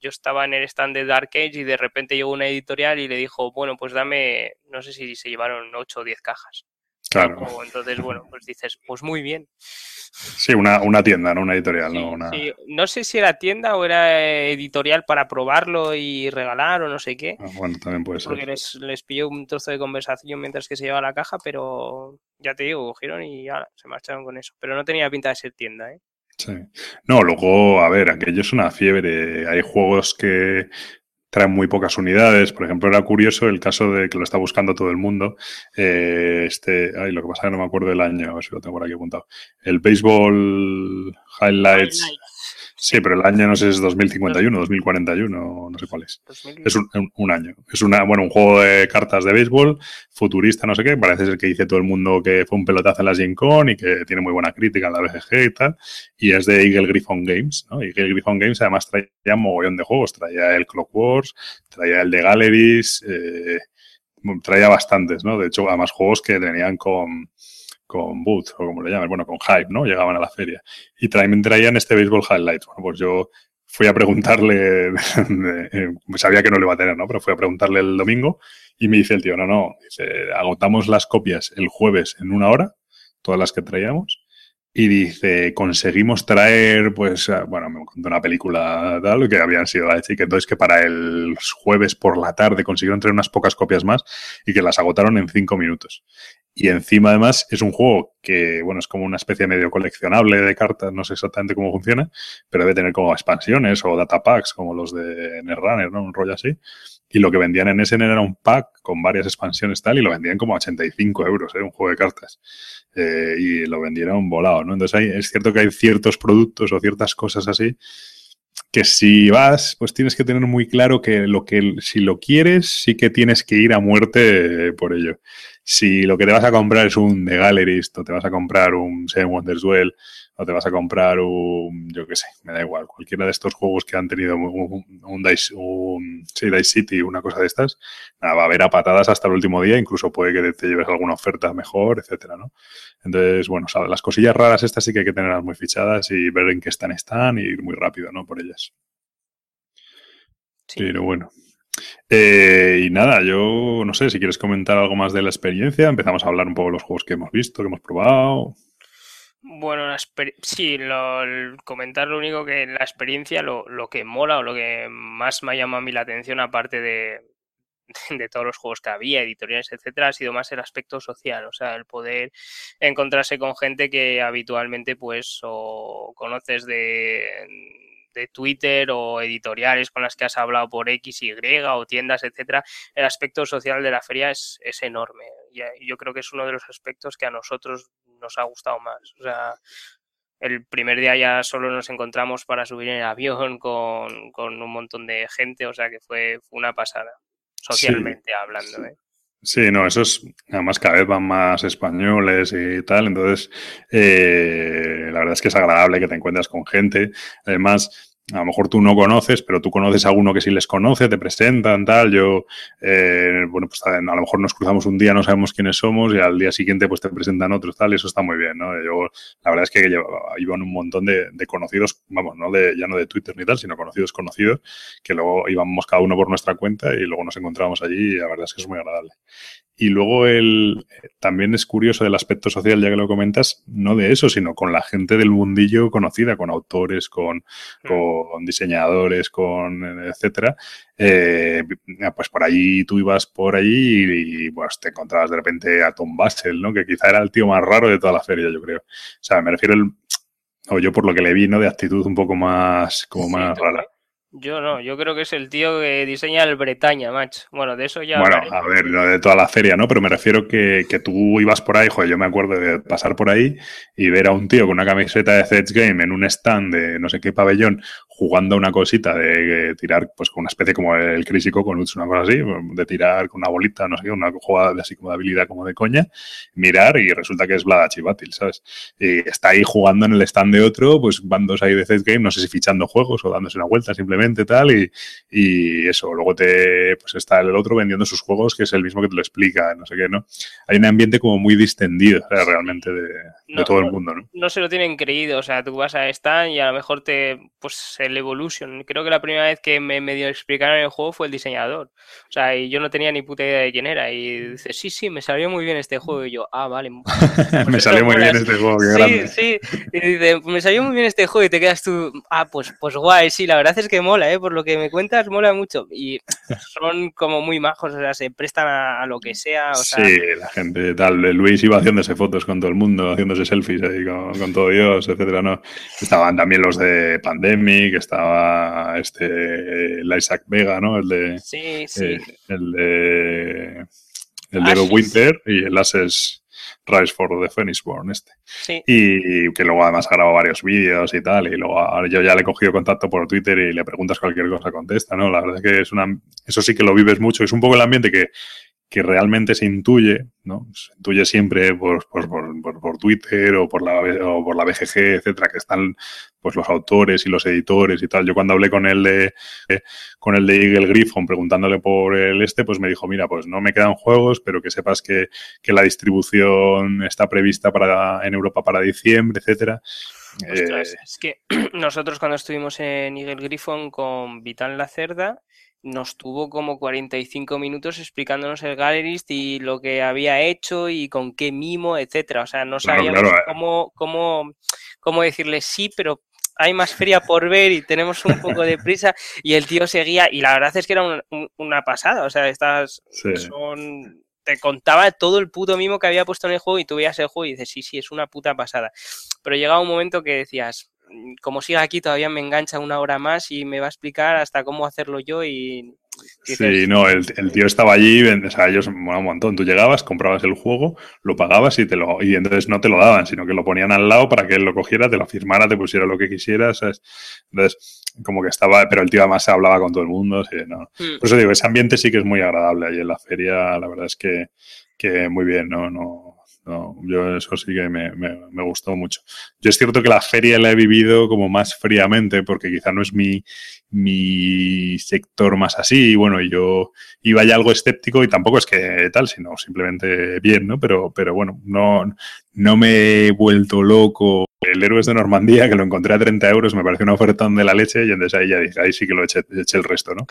yo estaba en el stand de Dark Age y de repente llegó una editorial y le dijo, bueno, pues dame, no sé si se llevaron 8 o 10 cajas. Claro. entonces, bueno, pues dices, pues muy bien. Sí, una, una tienda, ¿no? Una editorial, ¿no? No sé si era tienda o era editorial para probarlo y regalar o no sé qué. Ah, bueno, también puede ser. Porque les, les pilló un trozo de conversación mientras que se llevaba la caja, pero ya te digo, cogieron y ya se marcharon con eso. Pero no tenía pinta de ser tienda, ¿eh? Sí. No, luego, a ver, aquello es una fiebre. Hay juegos que traen muy pocas unidades. Por ejemplo, era curioso el caso de que lo está buscando todo el mundo. Eh, este, ay, lo que pasa es que no me acuerdo del año, a ver si lo tengo por aquí apuntado. El Baseball Highlights. Sí, pero el año no sé si es 2051, 2041, no sé cuál es. Es un, año. Es una, bueno, un juego de cartas de béisbol, futurista, no sé qué. Parece ser que dice todo el mundo que fue un pelotazo en la Gen Con y que tiene muy buena crítica en la BGG y tal. Y es de Eagle Griffon Games, ¿no? Eagle Griffon Games además traía un mogollón de juegos. Traía el Clock Wars, traía el de Galleries, eh, traía bastantes, ¿no? De hecho, además juegos que venían con con boot, o como le llaman, bueno, con hype, ¿no? Llegaban a la feria. Y también traían este Baseball Highlights. Bueno, pues yo fui a preguntarle, sabía que no lo iba a tener, ¿no? Pero fui a preguntarle el domingo y me dice el tío, no, no, dice, agotamos las copias el jueves en una hora, todas las que traíamos, y dice, conseguimos traer, pues, bueno, me contó una película tal, que habían sido la de que entonces que para el jueves por la tarde consiguieron traer unas pocas copias más y que las agotaron en cinco minutos. Y encima, además, es un juego que, bueno, es como una especie medio coleccionable de cartas, no sé exactamente cómo funciona, pero debe tener como expansiones o data packs, como los de Netrunner, ¿no? Un rollo así. Y lo que vendían en SN era un pack con varias expansiones tal, y lo vendían como a 85 euros, ¿eh? Un juego de cartas. Eh, y lo vendieron volado, ¿no? Entonces, es cierto que hay ciertos productos o ciertas cosas así que si vas, pues tienes que tener muy claro que lo que si lo quieres, sí que tienes que ir a muerte por ello si lo que te vas a comprar es un The Gallerist o te vas a comprar un Seven Wonders Duel o te vas a comprar un, yo qué sé, me da igual, cualquiera de estos juegos que han tenido un, un, Dice, un Dice City, una cosa de estas, nada, va a haber a patadas hasta el último día, incluso puede que te lleves alguna oferta mejor, etcétera, ¿no? Entonces, bueno, las cosillas raras estas sí que hay que tenerlas muy fichadas y ver en qué están están y ir muy rápido, ¿no? Por ellas. Pero bueno, eh, y nada, yo no sé si quieres comentar algo más de la experiencia. Empezamos a hablar un poco de los juegos que hemos visto, que hemos probado. Bueno, sí, lo, comentar lo único que la experiencia, lo, que mola o lo que más me ha llamado a mí la atención, aparte de, de todos los juegos que había, editoriales, etcétera, ha sido más el aspecto social, o sea, el poder encontrarse con gente que habitualmente, pues, o conoces de de Twitter o editoriales con las que has hablado por X, Y o tiendas, etcétera, el aspecto social de la feria es, es enorme. Y yo creo que es uno de los aspectos que a nosotros nos ha gustado más. O sea, el primer día ya solo nos encontramos para subir en el avión con, con un montón de gente, o sea que fue, una pasada, socialmente hablando. ¿eh? Sí, no, eso es, además cada vez van más españoles y tal, entonces eh, la verdad es que es agradable que te encuentres con gente. Además, a lo mejor tú no conoces, pero tú conoces a uno que sí les conoce, te presentan, tal. Yo, eh, bueno, pues a lo mejor nos cruzamos un día, no sabemos quiénes somos y al día siguiente pues te presentan otros, tal, y eso está muy bien, ¿no? Yo, la verdad es que iban un montón de, de, conocidos, vamos, no de, ya no de Twitter ni tal, sino conocidos conocidos, que luego íbamos cada uno por nuestra cuenta y luego nos encontrábamos allí y la verdad es que es muy agradable. Y luego el, también es curioso el aspecto social, ya que lo comentas, no de eso, sino con la gente del mundillo conocida, con autores, con, mm. Con diseñadores, con etcétera. Eh, pues por allí tú ibas por allí y, pues te encontrabas de repente a Tom Basel, ¿no? Que quizá era el tío más raro de toda la feria, yo creo. O sea, me refiero el, o yo por lo que le vi, ¿no? De actitud un poco más, como más rara. Yo no, yo creo que es el tío que diseña el Bretaña, macho. Bueno, de eso ya. Bueno, a ver, lo de toda la feria, ¿no? Pero me refiero que, que tú ibas por ahí, joder, yo me acuerdo de pasar por ahí y ver a un tío con una camiseta de Zedge Game en un stand de no sé qué pabellón jugando una cosita de, tirar, pues con una especie como el Crazy con una cosa así, de tirar con una bolita, no sé qué, una jugada así como de habilidad como de coña, mirar y resulta que es Vlada Chivatil, ¿sabes? Y está ahí jugando en el stand de otro, pues bandos ahí de Zedge Game, no sé si fichando juegos o dándose una vuelta simplemente tal, y, y, eso, luego te, pues está el otro vendiendo sus juegos, que es el mismo que te lo explica, no sé qué, ¿no? Hay un ambiente como muy distendido, realmente, de, todo el mundo, ¿no? No se lo tienen creído, o sea, tú vas a stand y a lo mejor te, pues el Evolution, creo que la primera vez que me medio explicaron el juego fue el diseñador, o sea, y yo no tenía ni puta idea de quién era, y dice, sí, sí, me salió muy bien este juego, y yo, ah, vale. Pues me salió muy bien este juego, qué sí, Sí, y dice, me salió muy bien este juego, y te quedas tú, ah, pues, pues guay, sí, la verdad es que mola, ¿eh? Por lo que me cuentas, mola mucho. Y son como muy majos, o sea, se prestan a, lo que sea. sí, la gente tal. Luis iba haciéndose fotos con todo el mundo, haciéndose selfies ahí con, todo Dios, etcétera, ¿no? Estaban también los de Pandemic, estaba este, el Isaac Vega, ¿no? El de. Sí, sí. Eh, el de. El de Winter y el Ases Rise for the Phoenixborn este. Y que luego además ha grabado varios vídeos y tal, y luego yo ya le he cogido contacto por Twitter y le preguntas cualquier cosa, contesta, ¿no? La verdad es que es una... Eso sí que lo vives mucho, es un poco el ambiente que, que realmente se intuye, ¿no? Se intuye siempre por, por, por, por Twitter o por, la, o por la BGG, etcétera, que están pues los autores y los editores y tal. Yo cuando hablé con el de con el de Eagle Griffon preguntándole por el este, pues me dijo, mira, pues no me quedan juegos, pero que sepas que, que la distribución está prevista para en Europa para diciembre, etcétera. Eh, es que nosotros cuando estuvimos en Eagle Griffon con Vital La Cerda, nos tuvo como 45 minutos explicándonos el Gallerist y lo que había hecho y con qué mimo, etcétera. O sea, no sabíamos eh. cómo, cómo, cómo decirle sí, pero hay más feria por ver y tenemos un poco de prisa. Y el tío seguía, y la verdad es que era una pasada. O sea, estas son. Te contaba todo el puto mimo que había puesto en el juego y tú veías el juego y dices, sí, sí, es una puta pasada. Pero llegaba un momento que decías, como siga aquí todavía me engancha una hora más y me va a explicar hasta cómo hacerlo yo y... sí, no, el, tío estaba allí, o sea, ellos un montón. Tú llegabas, comprabas el juego, lo pagabas y te lo y entonces no te lo daban, sino que lo ponían al lado para que él lo cogiera, te lo firmara, te pusiera lo que quisieras, Entonces, como que estaba, pero el tío además hablaba con todo el mundo, no. Mm. Por eso digo, ese ambiente sí que es muy agradable ahí en la feria, la verdad es que, que muy bien, ¿no? no no, yo eso sí que me, me, gustó mucho. Yo es cierto que la feria la he vivido como más fríamente porque quizá no es mi, mi sector más así. Y bueno, yo iba ya algo escéptico y tampoco es que tal, sino simplemente bien, ¿no? Pero, pero bueno, no, no me he vuelto loco. El Héroes de Normandía, que lo encontré a 30 euros, me pareció una oferta de la leche y entonces ahí ya dije, ahí sí que lo eché, eché, el resto, ¿no?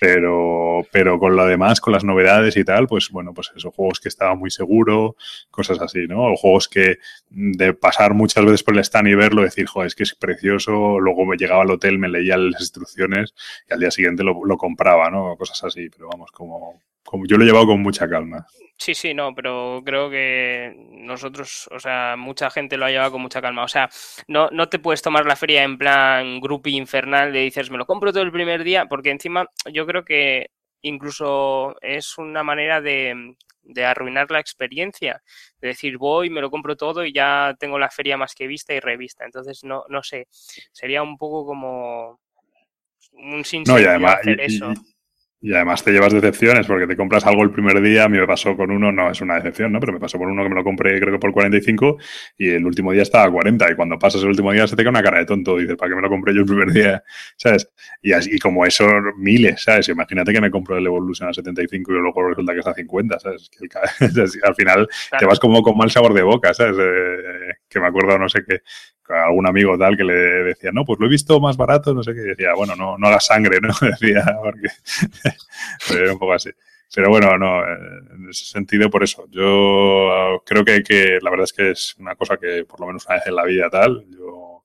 Pero, pero con lo demás, con las novedades y tal, pues bueno, pues esos juegos que estaba muy seguro, cosas así, ¿no? O juegos que de pasar muchas veces por el stand y verlo, decir, joder, es que es precioso, luego me llegaba al hotel, me leía las instrucciones y al día siguiente lo, lo compraba, ¿no? Cosas así, pero vamos, como, como yo lo he llevado con mucha calma. Sí, sí, no, pero creo que nosotros, o sea, mucha gente lo ha llevado con mucha calma. O sea, no, no te puedes tomar la feria en plan grupi infernal de dices, me lo compro todo el primer día, porque encima yo creo que incluso es una manera de, de arruinar la experiencia. De decir, voy, me lo compro todo y ya tengo la feria más que vista y revista. Entonces, no, no sé, sería un poco como un sinsentido no, hacer eso. Y además te llevas decepciones porque te compras algo el primer día. A mí me pasó con uno, no es una decepción, ¿no? Pero me pasó con uno que me lo compré creo que por 45 y el último día estaba a 40. Y cuando pasas el último día se te cae una cara de tonto. Y dices, ¿para qué me lo compré yo el primer día? ¿Sabes? Y, así, como eso, miles, ¿sabes? Imagínate que me compro el Evolution a 75 y luego resulta que está a 50, ¿sabes? Que al final te vas como con mal sabor de boca, ¿sabes? Eh, que me acuerdo, no sé qué, algún amigo tal que le decía, no, pues lo he visto más barato, no sé qué, decía, bueno, no, no hagas sangre, ¿no? Decía, porque era un poco así. Pero bueno, no, en ese sentido, por eso, yo creo que, que la verdad es que es una cosa que por lo menos una vez en la vida tal, yo,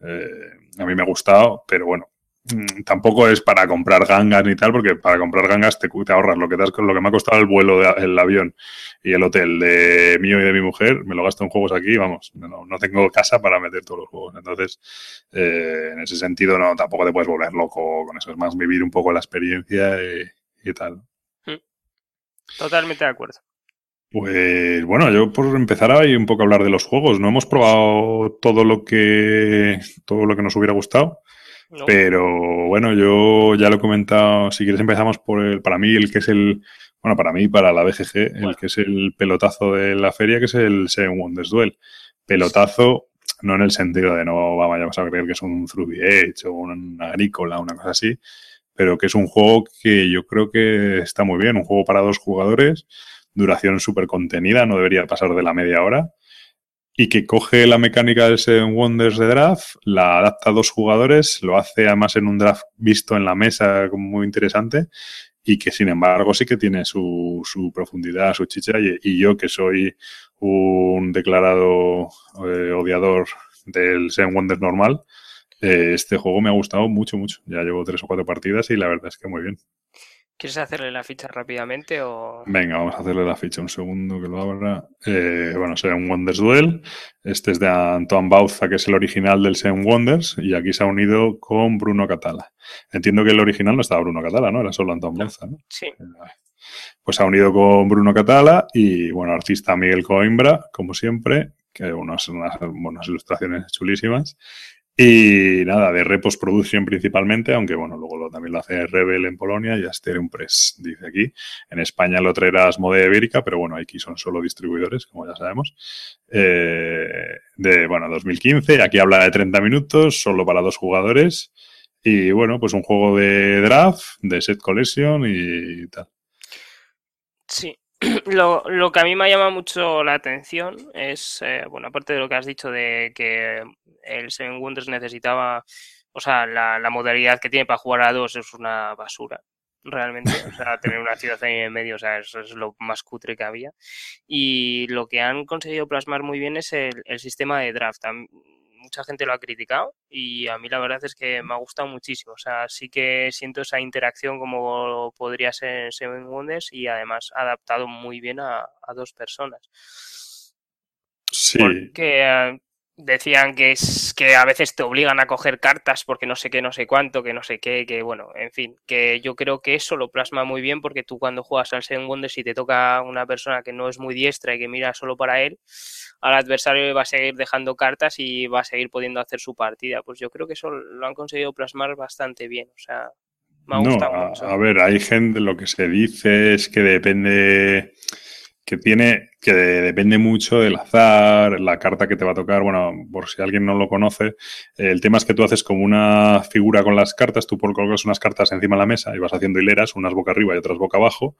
eh, a mí me ha gustado, pero bueno, tampoco es para comprar gangas ni tal, porque para comprar gangas te, te ahorras lo que, te lo que me ha costado el vuelo del avión y el hotel de mío y de mi mujer, me lo gasto en juegos aquí, vamos, no, no tengo casa para meter todos los juegos. Entonces, eh, en ese sentido, no, tampoco te puedes volver loco con eso, es más vivir un poco la experiencia y, tal. Mm. Totalmente de acuerdo. Pues bueno, yo por empezar ahí un poco a hablar de los juegos, no hemos probado todo lo que todo lo que nos hubiera gustado, pero bueno, yo ya lo he comentado, si quieres empezamos por el para mí el que es el bueno, para mí para la BGG, el que es el pelotazo de la feria que es el Seven Wonders Duel. Pelotazo no en el sentido de no vamos a creer que es un Through Edge o un agrícola, una cosa así, pero que es un juego que yo creo que está muy bien, un juego para dos jugadores duración súper contenida, no debería pasar de la media hora, y que coge la mecánica del Seven Wonders de draft, la adapta a dos jugadores, lo hace además en un draft visto en la mesa como muy interesante, y que sin embargo sí que tiene su, su profundidad, su chicha, y, yo que soy un declarado eh, odiador del Seven Wonders normal, eh, este juego me ha gustado mucho, mucho. Ya llevo tres o cuatro partidas y la verdad es que muy bien. ¿Quieres hacerle la ficha rápidamente o...? Venga, vamos a hacerle la ficha un segundo que lo abra. Eh, bueno, será un Wonders Duel. Este es de Antoine Bauza, que es el original del Seven Wonders, y aquí se ha unido con Bruno Catala. Entiendo que el original no estaba Bruno Catala, ¿no? Era solo Antoine Bauza, ¿no? Sí. Pues ha unido con Bruno Catala y, bueno, artista Miguel Coimbra, como siempre, que unas, unas, unas ilustraciones chulísimas. Y nada, de Repos Production principalmente, aunque bueno, luego también lo hace Rebel en Polonia y Asterium Press, dice aquí. En España lo traerá Asmodee Ibérica, pero bueno, aquí son solo distribuidores, como ya sabemos. Eh, de, bueno, 2015, aquí habla de 30 minutos, solo para dos jugadores. Y bueno, pues un juego de draft, de set collection y tal. Sí, lo, lo, que a mí me llama mucho la atención es, eh, bueno, aparte de lo que has dicho de que el Seven Wonders necesitaba, o sea, la, la, modalidad que tiene para jugar a dos es una basura, realmente. O sea, tener una ciudad ahí en medio, o sea, eso es lo más cutre que había. Y lo que han conseguido plasmar muy bien es el, el sistema de draft mucha gente lo ha criticado y a mí la verdad es que me ha gustado muchísimo. O sea, sí que siento esa interacción como podría ser en Seven Wonders y además adaptado muy bien a, a dos personas. Sí. Porque decían que es que a veces te obligan a coger cartas porque no sé qué, no sé cuánto, que no sé qué, que bueno, en fin, que yo creo que eso lo plasma muy bien porque tú cuando juegas al Seven Wonders y te toca una persona que no es muy diestra y que mira solo para él, al adversario va a seguir dejando cartas y va a seguir pudiendo hacer su partida. Pues yo creo que eso lo han conseguido plasmar bastante bien, o sea, me ha gustado mucho. A ver, hay gente, lo que se dice es que depende que tiene, que depende mucho del azar, la carta que te va a tocar. Bueno, por si alguien no lo conoce, el tema es que tú haces como una figura con las cartas, tú colocas unas cartas encima de la mesa y vas haciendo hileras, unas boca arriba y otras boca abajo,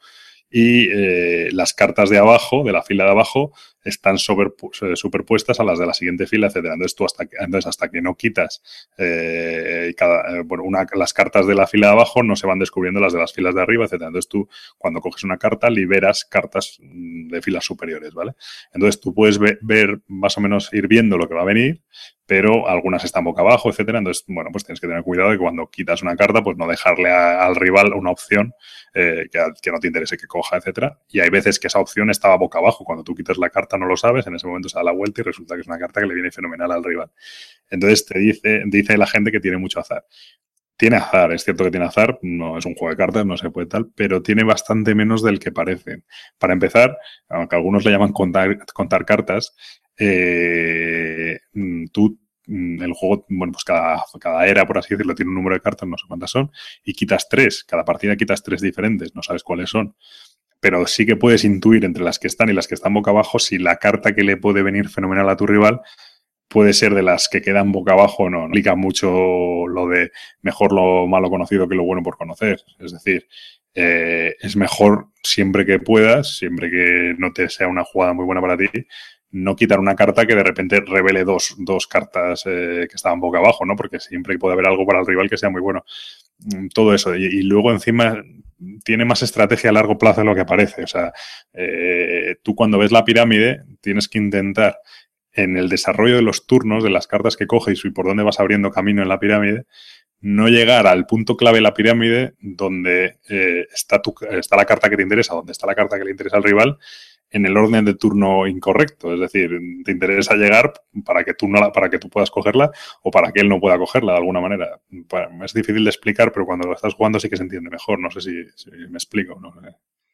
y eh, las cartas de abajo, de la fila de abajo, están superpuestas a las de la siguiente fila, etcétera. Entonces tú hasta que, entonces hasta que no quitas eh, cada, eh, bueno, una, las cartas de la fila de abajo no se van descubriendo las de las filas de arriba, etcétera. Entonces tú cuando coges una carta liberas cartas mm, de filas superiores, ¿vale? Entonces tú puedes ver, ver más o menos ir viendo lo que va a venir pero algunas están boca abajo, etcétera. Entonces, bueno, pues tienes que tener cuidado de que cuando quitas una carta, pues no dejarle al rival una opción eh, que, no te interese que coja, etcétera. Y hay veces que esa opción estaba boca abajo. Cuando tú quitas la carta no lo sabes, en ese momento se da la vuelta y resulta que es una carta que le viene fenomenal al rival. Entonces te dice, dice la gente que tiene mucho azar. Tiene azar, es cierto que tiene azar, no es un juego de cartas, no se puede tal, pero tiene bastante menos del que parece. Para empezar, aunque algunos le llaman contar, cartas, eh, mm, tú mm, el juego, bueno, pues cada, cada, era, por así decirlo, tiene un número de cartas, no sé cuántas son, y quitas tres, cada partida quitas tres diferentes, no sabes cuáles son. Pero sí que puedes intuir entre las que están y las que están boca abajo si la carta que le puede venir fenomenal a tu rival puede ser de las que quedan boca abajo o no. Implica mucho lo de mejor lo malo conocido que lo bueno por conocer. Es decir, eh, es mejor siempre que puedas, siempre que no te sea una jugada muy buena para ti, no quitar una carta que de repente revele dos, dos cartas eh, que estaban boca abajo, ¿no? Porque siempre puede haber algo para el rival que sea muy bueno. Mm, todo eso. Y, luego encima tiene más estrategia a largo plazo de lo que parece. O sea, eh, tú cuando ves la pirámide tienes que intentar en el desarrollo de los turnos, de las cartas que coges y por dónde vas abriendo camino en la pirámide, no llegar al punto clave de la pirámide donde eh, está, tu, está la carta que te interesa, donde está la carta que le interesa al rival, en el orden de turno incorrecto. Es decir, te interesa llegar para que tú no para que tú puedas cogerla o para que él no pueda cogerla de alguna manera. Es difícil de explicar, pero cuando lo estás jugando sí que se entiende mejor. No sé si, me explico. ¿no?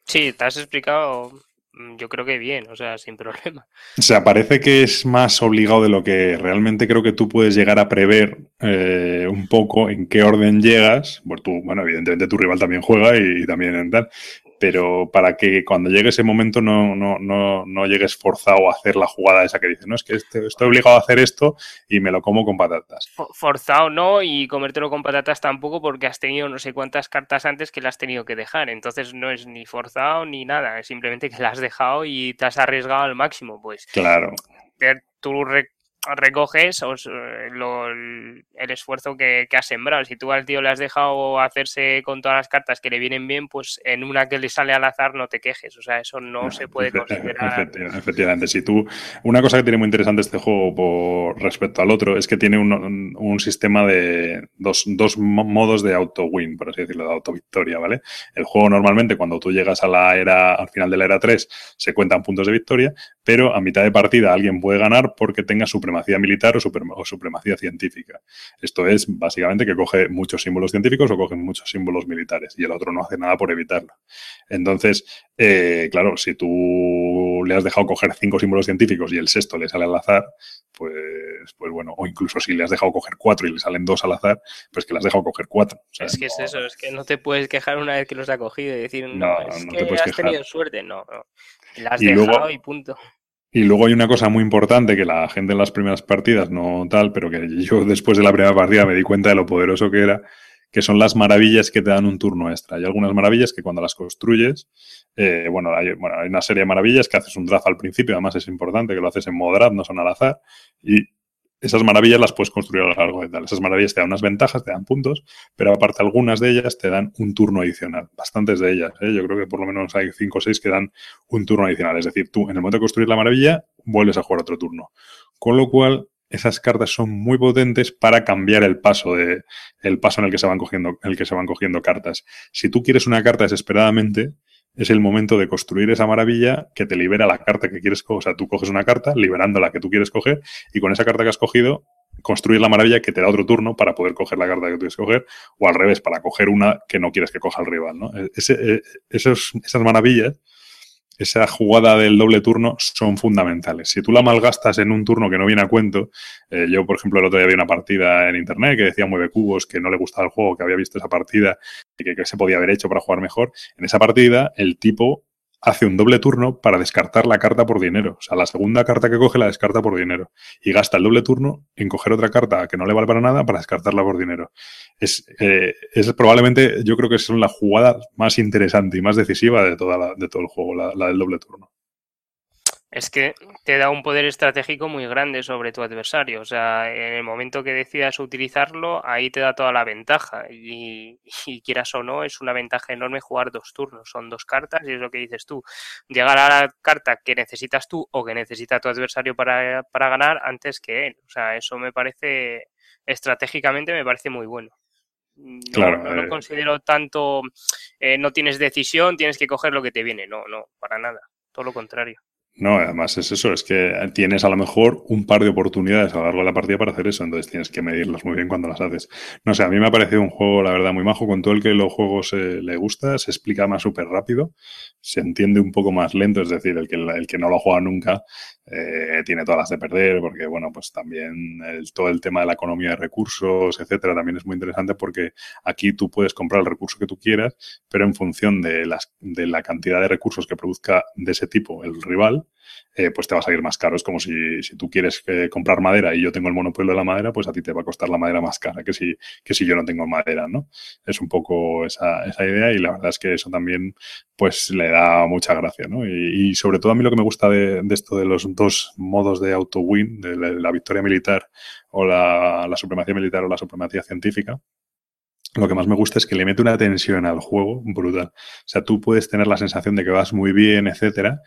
Sí, te has explicado Mm, yo creo que bien, o sea, sin problema. O sea, parece que es más obligado de lo que realmente creo que tú puedes llegar a prever eh, un poco en qué orden llegas. Bueno, tú, bueno, evidentemente tu rival también juega y, y también en tal, pero para que cuando llegue ese momento no, no, no, no llegues forzado a hacer la jugada esa que dice, no, es que este, estoy obligado a hacer esto y me lo como con patatas. Forzado no, y comértelo con patatas tampoco porque has tenido no sé cuántas cartas antes que las has tenido que dejar, entonces no es ni forzado ni nada, es simplemente que las has dejado y te has arriesgado al máximo, pues. Claro. Tú recoges el, esfuerzo que, que, has sembrado. Si tú al tío le has dejado hacerse con todas las cartas que le vienen bien, pues en una que le sale al azar no te quejes. O sea, eso no, se puede considerar. Efectivamente, Si tú, una cosa que tiene muy interesante este juego por respecto al otro es que tiene un, un sistema de dos, dos, modos de auto-win, por así decirlo, de auto-victoria, ¿vale? El juego normalmente cuando tú llegas a la era, al final de la era 3, se cuentan puntos de victoria, pero a mitad de partida alguien puede ganar porque tenga su supremacía militar o, supremacía científica. Esto es básicamente que coge muchos símbolos científicos o coge muchos símbolos militares y el otro no hace nada por evitarlo. Entonces, eh, claro, si tú le has dejado coger cinco símbolos científicos y el sexto le sale al azar, pues, pues bueno, o incluso si le has dejado coger cuatro y le salen dos al azar, pues que le has dejado coger cuatro. es que es eso, es que no te puedes quejar una vez que los ha cogido y decir, no, es que has tenido suerte, no, no. La has dejado y punto. Y luego hay una cosa muy importante que la gente en las primeras partidas no tal, pero que yo después de la primera partida me di cuenta de lo poderoso que era, que son las maravillas que te dan un turno extra. Hay algunas maravillas que cuando las construyes, eh, bueno, hay, bueno, hay una serie de maravillas que haces un draft al principio, además es importante que lo haces en modo draft, no son al azar, y esas maravillas las puedes construir a lo largo de tal. Esas maravillas te dan unas ventajas, te dan puntos, pero aparte algunas de ellas te dan un turno adicional. Bastantes de ellas. ¿eh? Yo creo que por lo menos hay cinco o seis que dan un turno adicional. Es decir, tú en el momento de construir la maravilla vuelves a jugar otro turno. Con lo cual, esas cartas son muy potentes para cambiar el paso de el paso en el que se van cogiendo, el que se van cogiendo cartas. Si tú quieres una carta desesperadamente, es el momento de construir esa maravilla que te libera la carta que quieres coger. O sea, tú coges una carta liberando la que tú quieres coger y con esa carta que has cogido construir la maravilla que te da otro turno para poder coger la carta que tú quieres coger o al revés, para coger una que no quieres que coja el rival. ¿no? E-, e-, esas maravillas esa jugada del doble turno son fundamentales. Si tú la malgastas en un turno que no viene a cuento, eh, yo, por ejemplo, el otro día vi una partida en internet que decía mueve cubos, que no le gustaba el juego, que había visto esa partida y que, se podía haber hecho para jugar mejor. En esa partida, el tipo hace un doble turno para descartar la carta por dinero. O sea, la segunda carta que coge la descarta por dinero. Y gasta el doble turno en coger otra carta que no le vale para nada para descartarla por dinero. Es, eh, es probablemente, yo creo que es la jugada más interesante y más decisiva de, toda de todo el juego, la del doble turno es que te da un poder estratégico muy grande sobre tu adversario. O sea, en el momento que decidas utilizarlo, ahí te da toda la ventaja. Y, quieras o no, es una ventaja enorme jugar dos turnos. Son dos cartas y es lo que dices tú. Llegar a la carta que necesitas tú o que necesita tu adversario para, ganar antes que él. O sea, eso me parece, estratégicamente me parece muy bueno. No, claro, no lo eh. considero tanto, eh, no tienes decisión, tienes que coger lo que te viene. No, no, para nada. Todo lo contrario. No, además es eso, es que tienes a lo mejor un par de oportunidades a lo largo de la partida para hacer eso, entonces tienes que medirlas muy bien cuando las haces. No sé, a mí me ha parecido un juego, la verdad, muy majo, con todo el que los juegos le gusta, se explica más súper rápido, se entiende un poco más lento, es decir, el que, el que no lo juega nunca eh, tiene todas las de perder, porque, bueno, pues también todo el tema de la economía de recursos, etcétera, también es muy interesante porque aquí tú puedes comprar el recurso que tú quieras, pero en función de, las, de la cantidad de recursos que produzca de ese tipo el rival, eh, pues te va a salir más caro. Es como si, si tú quieres eh, comprar madera y yo tengo el monopolio de la madera, pues a ti te va a costar la madera más cara que si, que si yo no tengo madera, ¿no? Es un poco esa, esa idea y la verdad es que eso también pues le da mucha gracia, ¿no? Y, sobre todo a mí lo que me gusta de, esto de los dos modos de auto-win, de la, victoria militar o la, la supremacía militar o la supremacía científica, lo que más me gusta es que le mete una tensión al juego brutal. O sea, tú puedes tener la sensación de que vas muy bien, etcétera,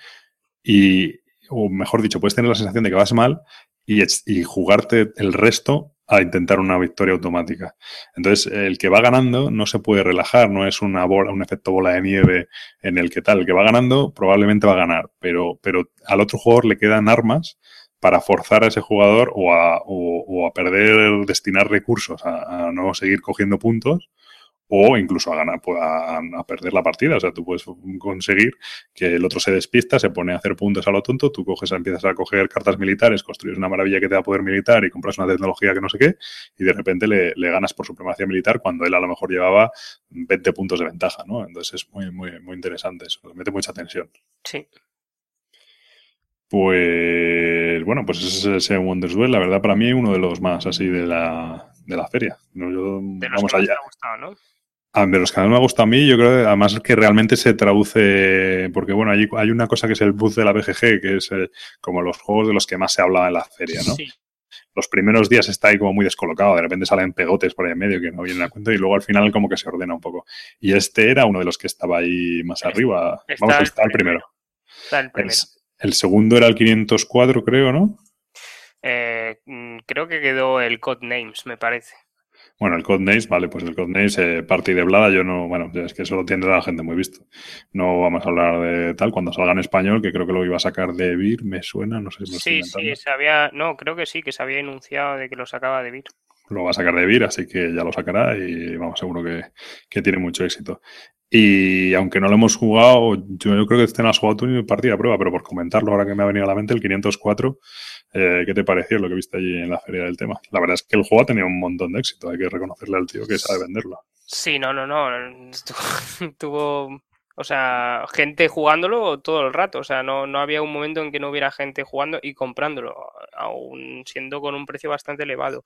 y, o mejor dicho, puedes tener la sensación de que vas mal y, y, jugarte el resto a intentar una victoria automática. Entonces, el que va ganando no se puede relajar, no es una bola, un efecto bola de nieve en el que tal, el que va ganando probablemente va a ganar, pero, pero al otro jugador le quedan armas para forzar a ese jugador o a, o, a perder, destinar recursos a no seguir cogiendo puntos o incluso a ganar, pues, a, perder la partida. O sea, tú puedes conseguir que el otro se despista, se pone a hacer puntos a lo tonto, tú coges, empiezas a coger cartas militares, construyes una maravilla que te da poder militar y compras una tecnología que no sé qué, y de repente le, ganas por supremacía militar cuando él a lo mejor llevaba 20 puntos de ventaja, ¿no? Entonces es muy, muy, muy interesante eso, mete mucha tensión. Sí. Pues bueno, pues ese es ese Wonders Duel, la verdad para mí uno de los más así de la, de la feria. vamos allá. ¿no? de los que más me gusta a mí, yo creo además que realmente se traduce, porque bueno, hay, hay una cosa que es el buzz de la BGG, que es eh, como los juegos de los que más se hablaba en la feria, ¿no? Los primeros días está ahí como muy descolocado, de repente salen pegotes por ahí en medio que no vienen a cuento y luego al final como que se ordena un poco. Y este era uno de los que estaba ahí más arriba. Vamos, a estar el primero. el, primero. El, segundo era el 504, creo, ¿no? Eh, mm, creo que quedó el Codenames, me parece. Bueno, el Codenames, vale, pues el Codenames, eh, parte de Blada, yo no, bueno, es que eso lo tiene la gente muy visto. No vamos a hablar de tal, cuando salga en español, que creo que lo iba a sacar de Vir, me suena, no sé si Sí, sí, se había, no, creo que sí, que se había anunciado de que lo sacaba de Vir. Lo va a sacar de Vir, así que ya lo sacará y vamos, seguro que, que tiene mucho éxito. Y aunque no lo hemos jugado, yo, creo que este no has jugado tú ni partida de prueba, pero por comentarlo ahora que me ha venido a la mente, el 504 eh, ¿Qué te pareció lo que viste allí en la feria del tema? La verdad es que el juego ha tenido un montón de éxito, hay que reconocerle al tío que sabe venderlo. Sí, no, no, no. Tuvo, o sea, gente jugándolo todo el rato. O sea, no, no había un momento en que no hubiera gente jugando y comprándolo, aún siendo con un precio bastante elevado.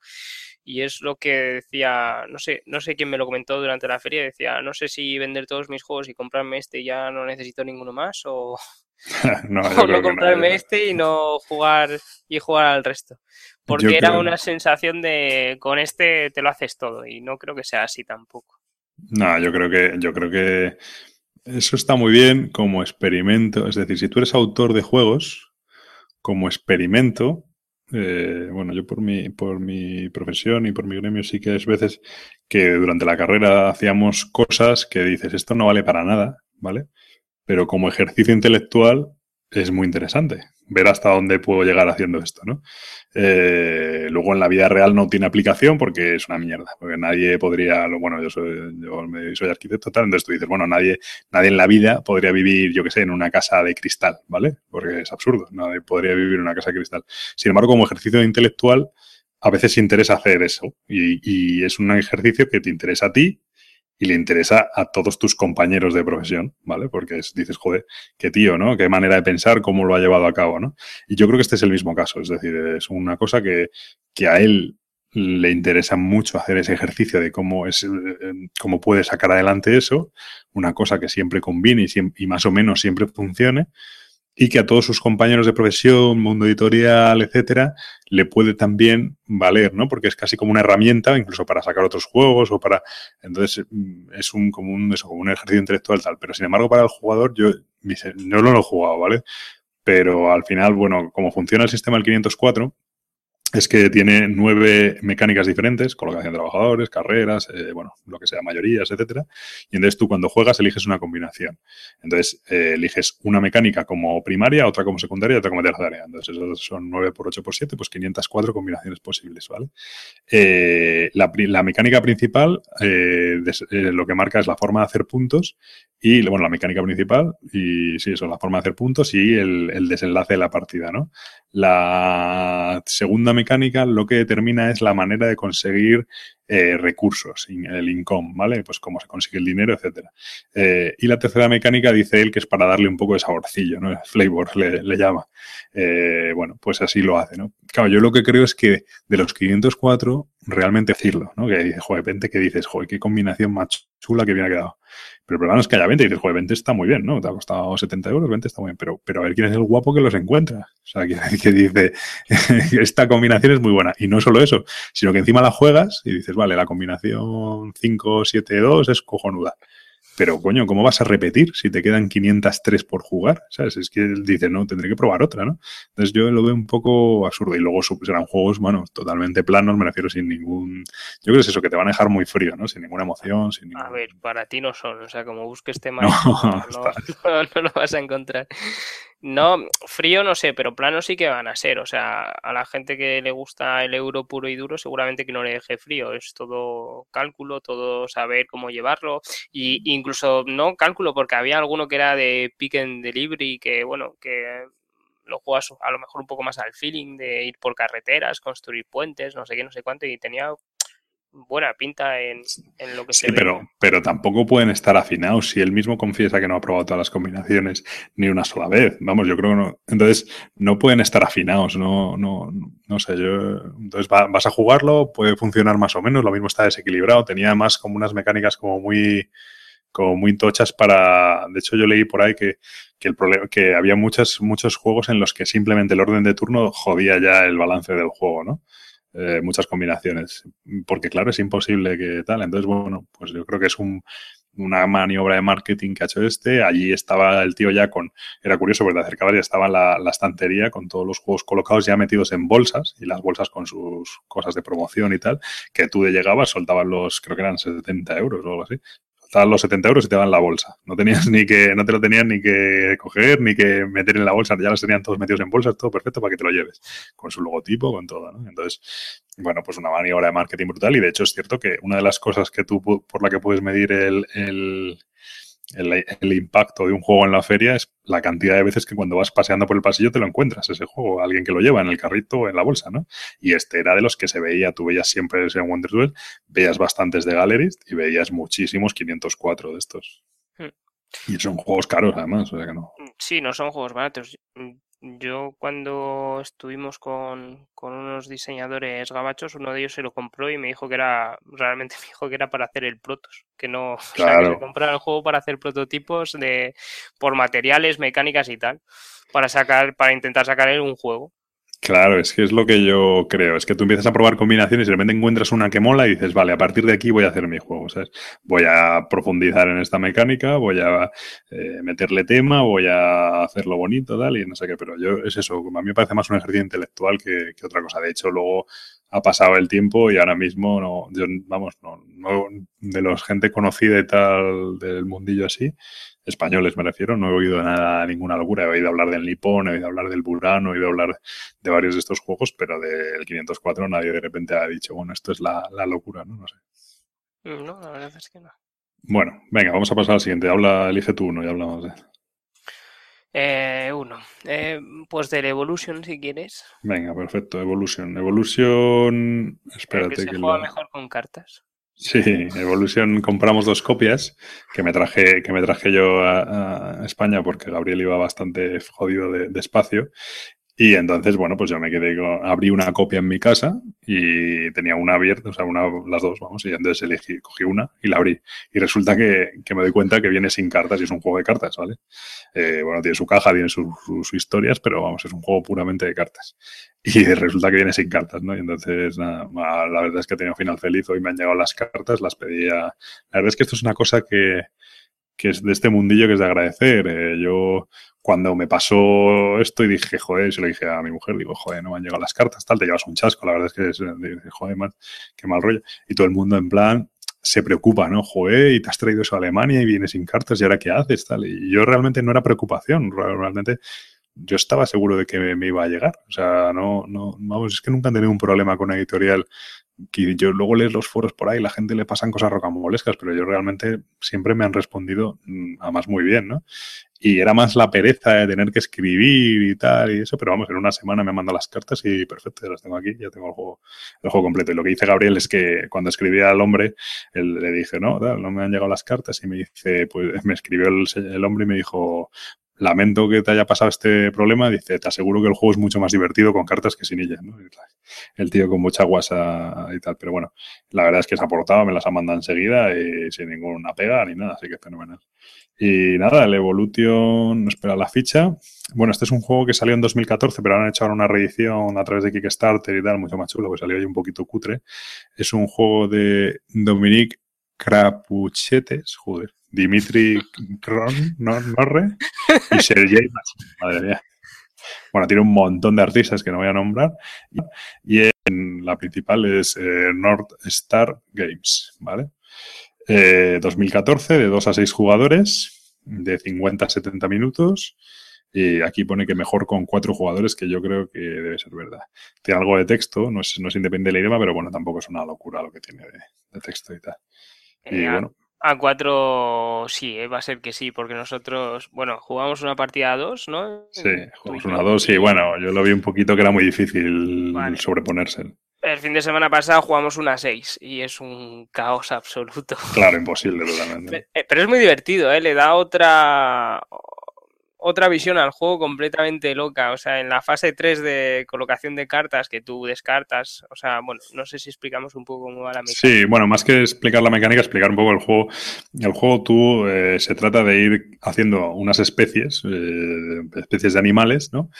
Y es lo que decía, no sé, no sé quién me lo comentó durante la feria, decía, no sé si vender todos mis juegos y comprarme este y ya no necesito ninguno más o, no, no comprarme este y no jugar y jugar al resto. Porque era una sensación de con este te lo haces todo y no creo que sea así tampoco. No, yo creo que yo creo que eso está muy bien como experimento. Es decir, si tú eres autor de juegos, como experimento, eh, bueno, yo por mi, por mi profesión y por mi gremio sí que es veces que durante la carrera hacíamos cosas que dices, esto no vale para nada, ¿vale? pero como ejercicio intelectual es muy interesante ver hasta dónde puedo llegar haciendo esto, ¿no? Eh, luego en la vida real no tiene aplicación porque es una mierda, porque nadie podría, bueno, yo soy, yo soy arquitecto, tal, entonces tú dices, bueno, nadie, nadie en la vida podría vivir, yo qué sé, en una casa de cristal, ¿vale? Porque es absurdo, nadie podría vivir en una casa de cristal. Sin embargo, como ejercicio intelectual, a veces interesa hacer eso y, y es un ejercicio que te interesa a ti y le interesa a todos tus compañeros de profesión, ¿vale? Porque dices, joder, qué tío, ¿no? Qué manera de pensar, cómo lo ha llevado a cabo, ¿no? Y yo creo que este es el mismo caso, es decir, es una cosa que, que a él le interesa mucho hacer ese ejercicio de cómo es eh, cómo puede sacar adelante eso, una cosa que siempre combine y, y más o menos siempre funcione, y que a todos sus compañeros de profesión, mundo editorial, etcétera, le puede también valer, ¿no? Porque es casi como una herramienta, incluso para sacar otros juegos o para. Entonces, mm, es un, como, un, como un ejercicio intelectual tal. Pero sin embargo, para el jugador, yo no lo he jugado, ¿vale? Pero al final, bueno, como funciona el sistema del 504, es que tiene nueve mecánicas diferentes, colocación de trabajadores, carreras, eh, bueno, lo que sea, mayorías, etcétera. Y entonces tú cuando juegas eliges una combinación. Entonces eh, eliges una mecánica como primaria, otra como secundaria otra como terciaria. Entonces esos son 9 por 8 por 7, pues 504 combinaciones posibles, ¿vale? Eh, la, mecánica principal lo que marca es la forma de hacer puntos y, bueno, la mecánica principal y sí, eso, la forma de hacer puntos y el, el desenlace de la partida, ¿no? La segunda mecánica lo que determina es la manera de conseguir eh, recursos, el income, ¿vale? Pues cómo se consigue el dinero, etcétera. Eh, y la tercera mecánica dice él que es para darle un poco de saborcillo, ¿no? Flavor le, llama. Eh, bueno, pues así lo hace, ¿no? Claro, yo lo que creo es que de los 504, realmente decirlo, ¿no? Que dices, joder, 20, que dices, joder, qué combinación más chula que bien ha quedado. Pero el problema es que haya 20 y dices, joder, 20 está muy bien, ¿no? Te ha costado 70 euros, 20 está muy bien. Pero, pero a ver quién es el guapo que los encuentra. O sea, que, que dice, esta combinación es muy buena. Y no solo eso, sino que encima la juegas y dices, vale, la combinación 5-7-2 es cojonuda. Pero coño, ¿cómo vas a repetir si te quedan 503 por jugar? ¿Sabes? Es que él dice, no, tendré que probar otra, ¿no? Entonces yo lo veo un poco absurdo. Y luego serán juegos, bueno, totalmente planos, me refiero sin ningún... Yo creo que es eso, que te van a dejar muy frío, ¿no? Sin ninguna emoción, sin A ver, para ti no son, o sea, como busques temas, no, no lo vas a encontrar. No, frío no sé, pero plano sí que van a ser. O sea, a la gente que le gusta el euro puro y duro, seguramente que no le deje frío. Es todo cálculo, todo saber cómo llevarlo. Y incluso no cálculo, porque había alguno que era de pick and delivery, que bueno, que lo juegas a lo mejor un poco más al feeling de ir por carreteras, construir puentes, no sé qué, no sé cuánto, y tenía buena pinta en, lo que se pero, ve. Pero tampoco pueden estar afinados si él mismo confiesa que no ha probado todas las combinaciones ni una sola vez. Vamos, yo creo que no. Entonces, no pueden estar afinados, no, no, no sé. Yo, entonces, vas a jugarlo, puede funcionar más o menos, lo mismo está desequilibrado. Tenía más como unas mecánicas como muy como muy tochas para. De hecho, yo leí por ahí que, que el problema, que había muchos, muchos juegos en los que simplemente el orden de turno jodía ya el balance del juego, ¿no? Eh, muchas combinaciones. Porque, claro, es imposible que tal. Entonces, bueno, pues yo creo que es un, una maniobra de marketing que ha hecho este. Allí estaba el tío ya con. Era curioso porque te acercabas y estaba la, la estantería con todos los juegos colocados ya metidos en bolsas y las bolsas con sus cosas de promoción y tal. Que tú de llegabas, soltabas los, creo que eran 70 euros o algo así estaban los 70 euros y te daban la bolsa. No tenías ni que, no te lo tenías ni que coger, ni que meter en la bolsa, ya los tenían todos metidos en bolsas, todo perfecto para que te lo lleves, con su logotipo, con todo, ¿no? Entonces, bueno, pues una maniobra de marketing brutal y de hecho es cierto que una de las cosas que tú, por la que puedes medir el el, impacto de un juego en la feria es la cantidad de veces que cuando vas paseando por el pasillo te lo encuentras, ese juego, alguien que lo lleva en el carrito o en la bolsa, ¿no? Y este era de los que se veía, tú veías siempre ese Wonderwell, veías bastantes de Galleries y veías muchísimos 504 de estos. Hmm. Y son juegos caros además, o sea que no. Sí, no son juegos baratos. Yo cuando estuvimos con, unos diseñadores gabachos, uno de ellos se lo compró y me dijo que era, realmente me dijo que era para hacer el protos, que no, claro. o sea, que el juego para hacer prototipos de, por materiales, mecánicas y tal, para sacar, para intentar sacar un juego. Claro, es que es lo que yo creo. Es que tú empiezas a probar combinaciones y de repente encuentras una que mola y dices, vale, a partir de aquí voy a hacer mi juego. Voy a profundizar en esta mecánica, voy a eh, meterle tema, voy a hacerlo bonito, tal, y no sé qué. Pero yo, es eso, a mí me parece más un ejercicio intelectual que, que otra cosa. De hecho, luego ha pasado el tiempo y ahora mismo, no, yo, vamos, no, no, de los gente conocida y tal del mundillo así, españoles me refiero, no he oído nada, ninguna locura. He oído hablar del Nippon, he oído hablar del Burano, he oído hablar de varios de estos juegos, pero del 504 nadie de repente ha dicho, bueno, esto es la, locura, ¿no? No sé. Mm, no, la verdad es que no. Bueno, venga, vamos a pasar al siguiente. Habla, elige tú uno y hablamos de. Eh, uno. Eh, pues del Evolution, si quieres. Venga, perfecto. Evolution. Evolution. Espérate. que se juega mejor con cartas. Sí, Evolution compramos dos copias que me traje, que me traje yo a, España porque Gabriel iba bastante jodido de, de, espacio y entonces, bueno, pues yo me quedé con, abrí una copia en mi casa y tenía una abierta, o sea, una, las dos, vamos, y entonces elegí, cogí una y la abrí. Y resulta que, me doy cuenta que viene sin cartas y es un juego de cartas, ¿vale? Eh, bueno, tiene su caja, tiene sus historias, pero vamos, es un juego puramente de cartas. Y resulta que viene sin cartas, ¿no? Y entonces, nada, la verdad es que he tenido final feliz. Hoy me han llegado las cartas, las pedía. La verdad es que esto es una cosa que, que es de este mundillo que es de agradecer. Eh, yo cuando me pasó esto y dije, joder, se lo dije a mi mujer, digo, joder, no me han llegado las cartas, tal, te llevas un chasco, la verdad es que, es, joder, qué mal rollo. Y todo el mundo en plan se preocupa, ¿no? Joder, y te has traído eso a Alemania y vienes sin cartas y ahora qué haces, tal. Y yo realmente no era preocupación, realmente yo estaba seguro de que me, iba a llegar. O sea, no, no, vamos, es que nunca han tenido un problema con una editorial que yo luego lees los foros por ahí, la gente le pasan cosas rocambolescas, pero yo realmente siempre me han respondido, mm, además muy bien, ¿no? Y era más la pereza de tener que escribir y tal y eso, pero vamos, en una semana me mandado las cartas y perfecto, las tengo aquí, ya tengo el juego, el juego completo. Y lo que dice Gabriel es que cuando escribía al hombre, él, le dije, no, no me han llegado las cartas y me dice, pues me escribió el hombre y me dijo, lamento que te haya pasado este problema. Dice, te aseguro que el juego es mucho más divertido con cartas que sin ellas. ¿no? El tío con mucha guasa y tal. Pero bueno, la verdad es que se ha portado, me las ha mandado enseguida y sin ninguna pega ni nada, así que fenomenal. Y nada, el Evolution espera la ficha. Bueno, este es un juego que salió en 2014, pero han hecho ahora una reedición a través de Kickstarter y tal, mucho más chulo, que salió ahí un poquito cutre. Es un juego de Dominique Crapuchetes, joder, Dimitri Kron, Norre y Sergei Madre mía. Bueno, tiene un montón de artistas que no voy a nombrar. Y en la principal es eh, North Star Games, ¿vale? 2014, eh, de 2 a 6 jugadores, de 50 a 70 minutos. Y aquí pone que mejor con cuatro jugadores, que yo creo que debe ser verdad. Tiene algo de texto, no es, no es independiente del idioma, pero bueno, tampoco es una locura lo que tiene de, texto y tal. Y bueno. A cuatro sí, eh, va a ser que sí, porque nosotros, bueno, jugamos una partida a dos, ¿no? Sí, jugamos una a dos y bueno, yo lo vi un poquito que era muy difícil sobreponerse. El fin de semana pasado jugamos una a seis y es un caos absoluto. Claro, imposible totalmente. Eh, pero es muy divertido, ¿eh? Le da otra, otra visión al juego completamente loca. O sea, en la fase 3 de colocación de cartas que tú descartas, o sea, bueno, no sé si explicamos un poco cómo va la mecánica. Sí, bueno, más que explicar la mecánica, explicar un poco el juego. El juego tú eh, se trata de ir haciendo unas especies, eh, especies de animales, ¿no?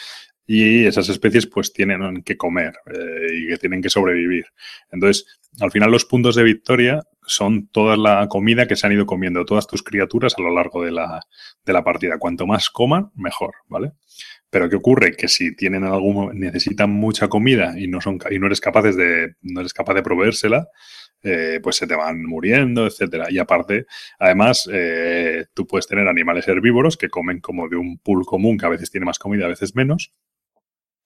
y esas especies pues tienen que comer eh, y que tienen que sobrevivir. Entonces, al final los puntos de victoria son toda la comida que se han ido comiendo todas tus criaturas a lo largo de la, de la partida. Cuanto más coman, mejor, ¿vale? Pero ¿qué ocurre? Que si tienen algún, necesitan mucha comida y no son y no eres capaces de, no eres capaz de proveérsela, eh, pues se te van muriendo, etcétera. Y aparte, además, eh, tú puedes tener animales herbívoros que comen como de un pool común, que a veces tiene más comida, a veces menos,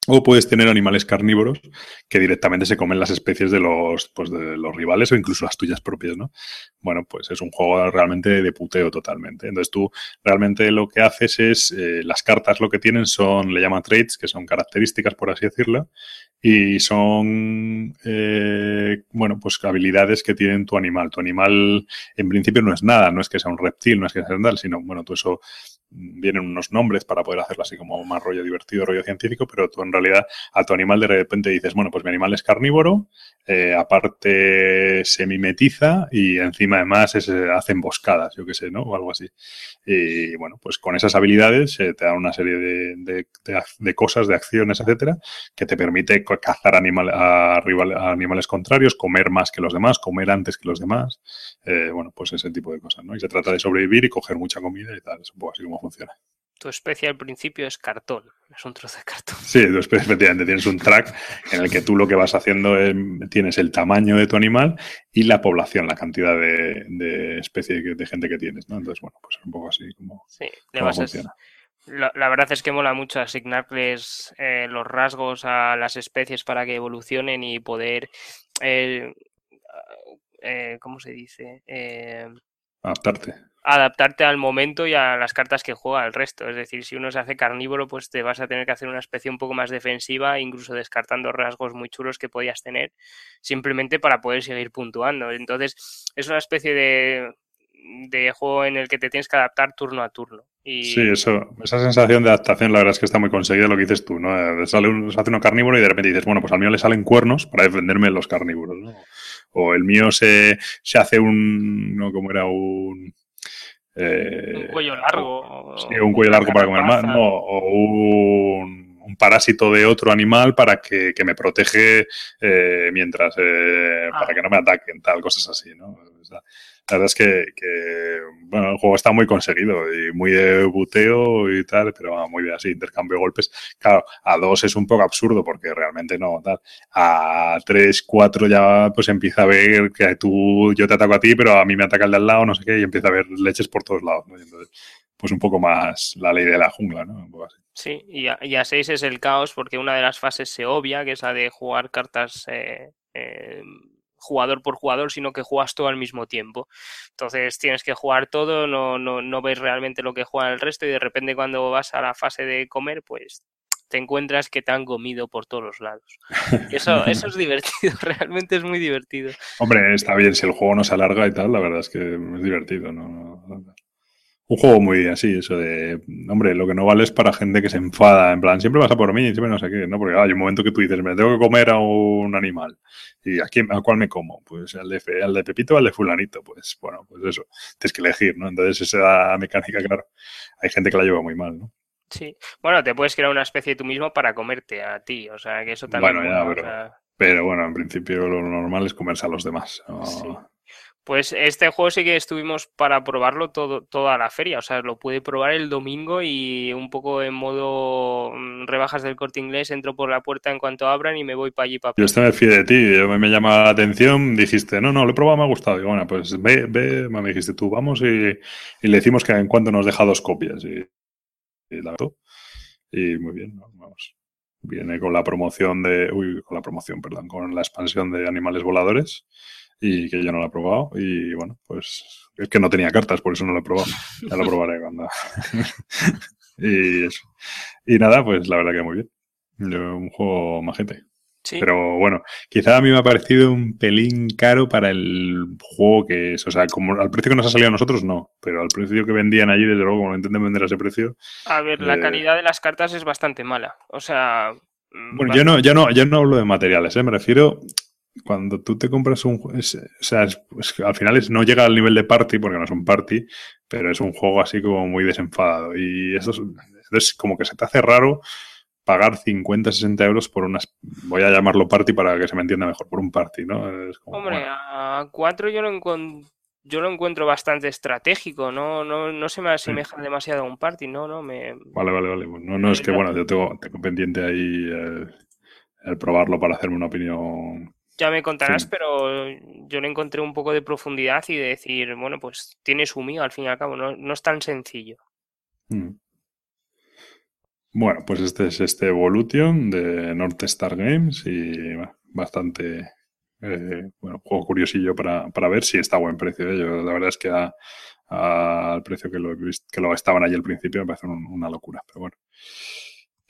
o puedes tener animales carnívoros que directamente se comen las especies de los, pues de los rivales o incluso las tuyas propias, ¿no? Bueno, pues es un juego realmente de puteo totalmente. Entonces tú realmente lo que haces es, eh, las cartas lo que tienen son, le llaman traits, que son características, por así decirlo, y son, eh, bueno, pues habilidades que tiene tu animal. Tu animal en principio no es nada, no es que sea un reptil, no es que sea tal, sino, bueno, tú eso vienen unos nombres para poder hacerlo así como más rollo divertido, rollo científico, pero tú en realidad a tu animal de repente dices, bueno, pues mi animal es carnívoro, eh, aparte se mimetiza y encima además eh, hace emboscadas, yo qué sé, ¿no? O algo así. Y bueno, pues con esas habilidades te dan una serie de, de, cosas, de acciones, etcétera, que te permite cazar animal, a, animales contrarios, comer más que los demás, comer antes que los demás. Eh, bueno, pues ese tipo de cosas, ¿no? Y se trata de sobrevivir y coger mucha comida y tal. Así como funciona tu especie al principio es cartón, es un trozo de cartón. Sí, tu especie, efectivamente, tienes un track en el que tú lo que vas haciendo es, tienes el tamaño de tu animal y la población, la cantidad de, de especie de gente que tienes, ¿no? Entonces, bueno, pues es un poco así como, sí, funciona. la, verdad es que mola mucho asignarles eh, los rasgos a las especies para que evolucionen y poder, eh, eh, ¿cómo se dice? Adaptarte adaptarte al momento y a las cartas que juega el resto. Es decir, si uno se hace carnívoro, pues te vas a tener que hacer una especie un poco más defensiva, incluso descartando rasgos muy chulos que podías tener, simplemente para poder seguir puntuando. Entonces, es una especie de, juego en el que te tienes que adaptar turno a turno. Sí, eso, esa sensación de adaptación, la verdad es que está muy conseguida lo que dices tú, ¿no? Sale un, se hace uno carnívoro y de repente dices, bueno, pues al mío le salen cuernos para defenderme de los carnívoros, ¿no? O el mío se, se hace un, no, como era un eh, un cuello largo. Sí, un cuello largo para comer más, o un, parásito de otro animal para que, me protege eh, mientras, eh, para ah. que no me ataquen, tal, cosas así, ¿no? La verdad es que, bueno, el juego está muy conseguido y muy de buteo y tal, pero muy de así, intercambio de golpes. Claro, a dos es un poco absurdo porque realmente no, tal. A tres, cuatro ya pues empieza a ver que tú, yo te ataco a ti, pero a mí me ataca el de al lado, no sé qué, y empieza a ver leches por todos lados, entonces, pues un poco más la ley de la jungla, ¿no? Así. Sí, y a, y a seis es el caos porque una de las fases se obvia, que es la de jugar cartas eh, eh, jugador por jugador, sino que juegas todo al mismo tiempo. Entonces tienes que jugar todo, no, no, no ves realmente lo que juega el resto y de repente cuando vas a la fase de comer, pues te encuentras que te han comido por todos los lados. eso, eso es divertido, realmente es muy divertido. Hombre, está bien, si el juego no se alarga y tal, la verdad es que es divertido, ¿no? Un juego muy así, eso de, hombre, lo que no vale es para gente que se enfada, en plan, siempre vas a por mí, siempre no sé qué, ¿no? Porque hay un momento que tú dices, me tengo que comer a un animal. ¿Y a, quién, a cuál me como? Pues al de, al de Pepito o al de Fulanito. Pues bueno, pues eso, tienes que elegir, ¿no? Entonces esa mecánica, claro, hay gente que la lleva muy mal, ¿no? Sí. Bueno, te puedes crear una especie tú mismo para comerte a ti, o sea, que eso también... Bueno, ya, pero, pero, bueno, en principio lo normal es comerse a los demás. Pues este juego sí que estuvimos para probarlo todo, toda la feria. O sea, lo pude probar el domingo y un poco en modo mm, rebajas del corte inglés. Entro por la puerta en cuanto abran y me voy para allí. Para Yo me fío de ti. Yo me, me llama la atención. Dijiste, no, no, lo he probado, me ha gustado. Y bueno, pues ve, ve, me dijiste tú, vamos y, y le decimos que en cuanto nos deja dos copias. Y, y la Y muy bien, vamos. Viene con la promoción de. Uy, con la promoción, perdón, con la expansión de animales voladores y que yo no lo he probado. Y bueno, pues es que no tenía cartas, por eso no lo he probado. Ya lo probaré cuando. y eso. Y nada, pues la verdad que muy bien. Un juego majete. Sí. Pero bueno, quizá a mí me ha parecido un pelín caro para el juego que es. O sea, como al precio que nos ha salido a nosotros, no. Pero al precio que vendían allí, desde luego, como no intenten vender a ese precio. A ver, la Eh, calidad de las cartas es bastante mala. O sea. mm, Bueno, va- yo no, yo no, yo no hablo de materiales, ¿eh? me refiero cuando tú te compras un juego, o sea, es- es que al final es, no llega al nivel de party, porque no es un party, pero es un juego así como muy desenfadado. Y eso es, como que se te hace raro pagar 50, 60 euros por unas, voy a llamarlo party para que se me entienda mejor, por un party, ¿no? Es como, Hombre, bueno, a 4 yo lo encuentro. Yo lo encuentro bastante estratégico, no, no, no se me asemeja demasiado a un party, no, no, me, vale, vale, vale. No, no es que, bueno, yo tengo, tengo pendiente ahí el, el probarlo para hacerme una opinión. Ya me contarás, Sí. pero yo le encontré un poco de profundidad y de decir, bueno, pues tiene su mío al fin y al cabo, no, no es tan sencillo. Mm. Bueno, pues este es este Evolution de North Star Games y bastante, eh, bueno, juego curiosillo para, para ver si está a buen precio. ¿eh? Yo, la verdad es que a- a- al precio que lo, que lo estaban allí al principio me parece un- una locura, pero bueno.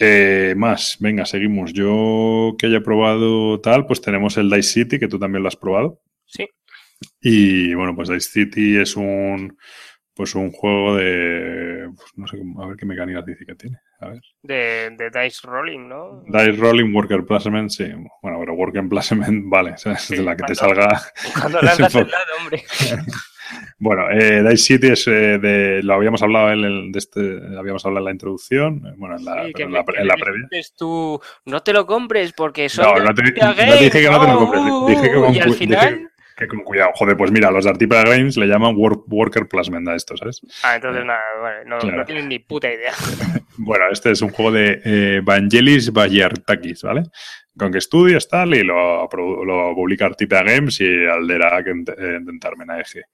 Eh, más, venga, seguimos. Yo que haya probado tal, pues tenemos el Dice City, que tú también lo has probado. Sí, Y bueno, pues Dice City es un pues un juego de pues, no sé cómo- a ver qué mecánicas dice que tiene. A ver. de, de Dice Rolling, ¿no? Dice Rolling Worker Placement, sí. Bueno, pero Worker Placement, vale, o sea, es de la que te cuando- salga. Cuando lanzas el hombre. Bueno, eh, Dice City es eh, de. Lo habíamos hablado en el, de este. Habíamos hablado en la introducción. eh, Bueno, en la, Sí, pero que en me- la, que en me la previa. tú, no te lo compres porque son No, no te, no te dije que no te lo compres. uh, Dije que uh, con, y al final... dije que con cuidado. Joder, pues mira, los de Artipedia Games le llaman work- Worker Placement a esto, ¿sabes? Ah, entonces nada, vale, no, Claro. no tienen ni puta idea. Bueno, este es un juego de eh, Vangelis Bayartakis, ¿vale? Con que estudias tal y lo, publica Artipea Games y Aldera Dentarmenaeje.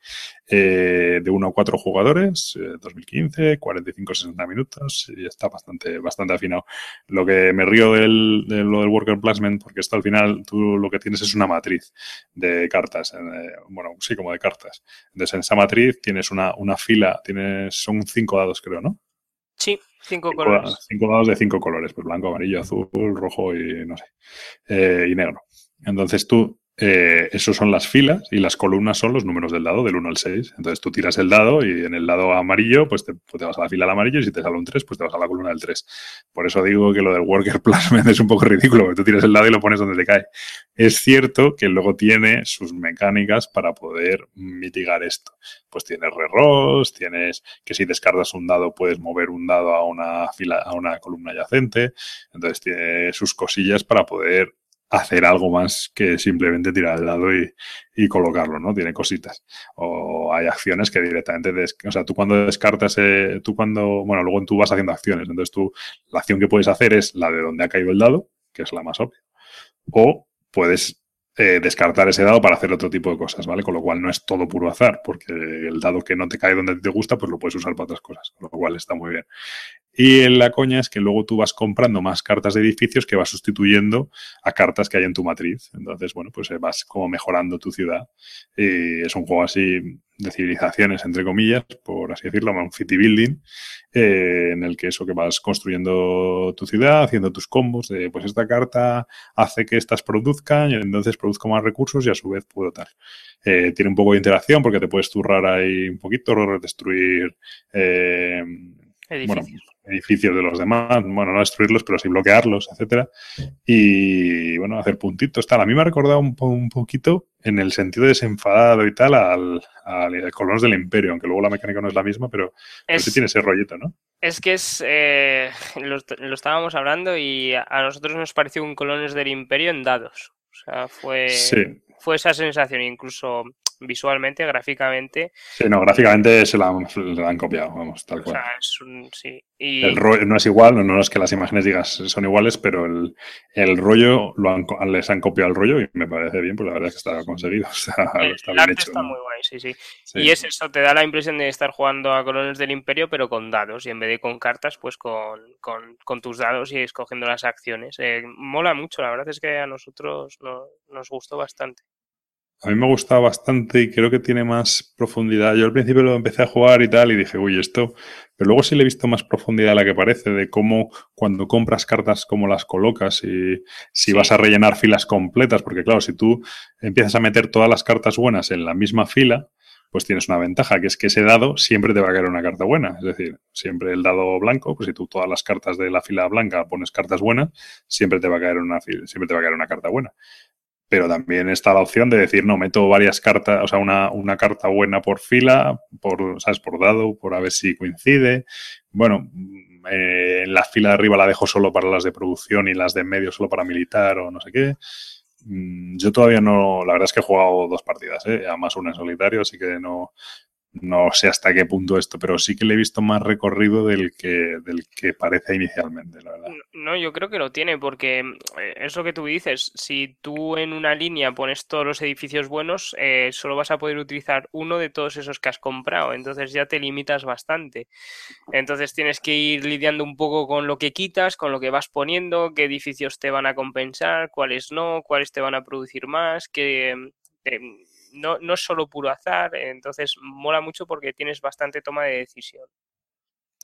Eh, de 1 a 4 jugadores, eh, 2015, 45-60 minutos y está bastante, bastante afinado. Lo que me río del, de lo del Worker Placement, porque esto al final tú lo que tienes es una matriz de cartas, eh, bueno, sí, como de cartas. Entonces en esa matriz tienes una, una fila, tienes, son cinco dados creo, ¿no? Sí, cinco Cinco, colores. cinco dados de cinco colores, pues blanco, amarillo, azul, rojo y no sé, eh, y negro. Entonces tú, eh, esos son las filas y las columnas son los números del dado, del 1 al 6. Entonces tú tiras el dado y en el dado amarillo, pues te, pues vas a la fila del amarillo y si te sale un 3, pues te vas a la columna del 3. Por eso digo que lo del worker placement es un poco ridículo, porque tú tiras el dado y lo pones donde te cae. Es cierto que luego tiene sus mecánicas para poder mitigar esto. Pues tienes rerolls, tienes que si descargas un dado puedes mover un dado a una fila, a una columna adyacente. Entonces tiene sus cosillas para poder hacer algo más que simplemente tirar el dado y, colocarlo, ¿no? Tiene cositas. O hay acciones que directamente, o sea, tú cuando descartas, eh, tú cuando, bueno, luego tú vas haciendo acciones, entonces tú, la acción que puedes hacer es la de donde ha caído el dado, que es la más obvia, o puedes eh, descartar ese dado para hacer otro tipo de cosas, ¿vale? Con lo cual no es todo puro azar, porque el dado que no te cae donde te gusta, pues lo puedes usar para otras cosas, con lo cual está muy bien. Y en la coña es que luego tú vas comprando más cartas de edificios que vas sustituyendo a cartas que hay en tu matriz. Entonces, bueno, pues eh, vas como mejorando tu ciudad. Y es un juego así de civilizaciones, entre comillas, por así decirlo, un city building, eh, en el que eso que vas construyendo tu ciudad, haciendo tus combos, de pues esta carta hace que estas produzcan y entonces produzco más recursos y a su vez puedo tal. Eh, tiene un poco de interacción porque te puedes turrar ahí un poquito, destruir eh, bueno, Edificios. de los demás, bueno, no destruirlos, pero sí bloquearlos, etcétera. Y bueno, hacer puntitos, tal. A mí me ha recordado un, un poquito en el sentido desenfadado y tal al, al Colonos del Imperio, aunque luego la mecánica no es la misma, pero, pero sí Es, tiene ese rollito, ¿no? es que es. eh, lo, lo estábamos hablando y a nosotros nos pareció un Colones del Imperio en dados. O sea, fue, Sí. fue esa sensación. Incluso visualmente, gráficamente. Sí, no, gráficamente se la, han copiado, vamos, tal cual. O sea, es un, sí. El rollo no es igual, no es que las imágenes digas son iguales, pero el, el rollo lo han, les han copiado el rollo y me parece bien, pues la verdad es que está conseguido. está bien hecho, está muy guay, sí, sí, Y es eso, te da la impresión de estar jugando a Colones del Imperio, pero con dados, y en vez de con cartas, pues con, con, con tus dados y escogiendo las acciones. Eh, mola mucho, la verdad es que a nosotros nos gustó bastante. A mí me gustado bastante y creo que tiene más profundidad. Yo al principio lo empecé a jugar y tal y dije, uy, esto... Pero luego sí le he visto más profundidad a la que parece, de cómo cuando compras cartas, cómo las colocas y si vas a rellenar filas completas, porque claro, si tú empiezas a meter todas las cartas buenas en la misma fila, pues tienes una ventaja, que es que ese dado siempre te va a caer una carta buena. Es decir, siempre el dado blanco, pues si tú todas las cartas de la fila blanca pones cartas buenas, siempre te va a caer una, siempre te va a caer una carta buena pero también está la opción de decir, no, meto varias cartas, o sea, una, una carta buena por fila, por, ¿sabes? Por dado, por a ver si coincide. Bueno, eh, en la fila de arriba la dejo solo para las de producción y las de medio solo para militar o no sé qué. Mm, yo todavía no, la verdad es que he jugado dos partidas, ¿eh? además una en solitario, así que no, no sé hasta qué punto esto, pero sí que le he visto más recorrido del que, del que parece inicialmente, la verdad. No, yo creo que lo tiene, porque eh, es lo que tú dices, si tú en una línea pones todos los edificios buenos, eh, solo vas a poder utilizar uno de todos esos que has comprado, entonces ya te limitas bastante. Entonces tienes que ir lidiando un poco con lo que quitas, con lo que vas poniendo, qué edificios te van a compensar, cuáles no, cuáles te van a producir más, qué... Em, no, no es solo puro azar, entonces mola mucho porque tienes bastante toma de decisión.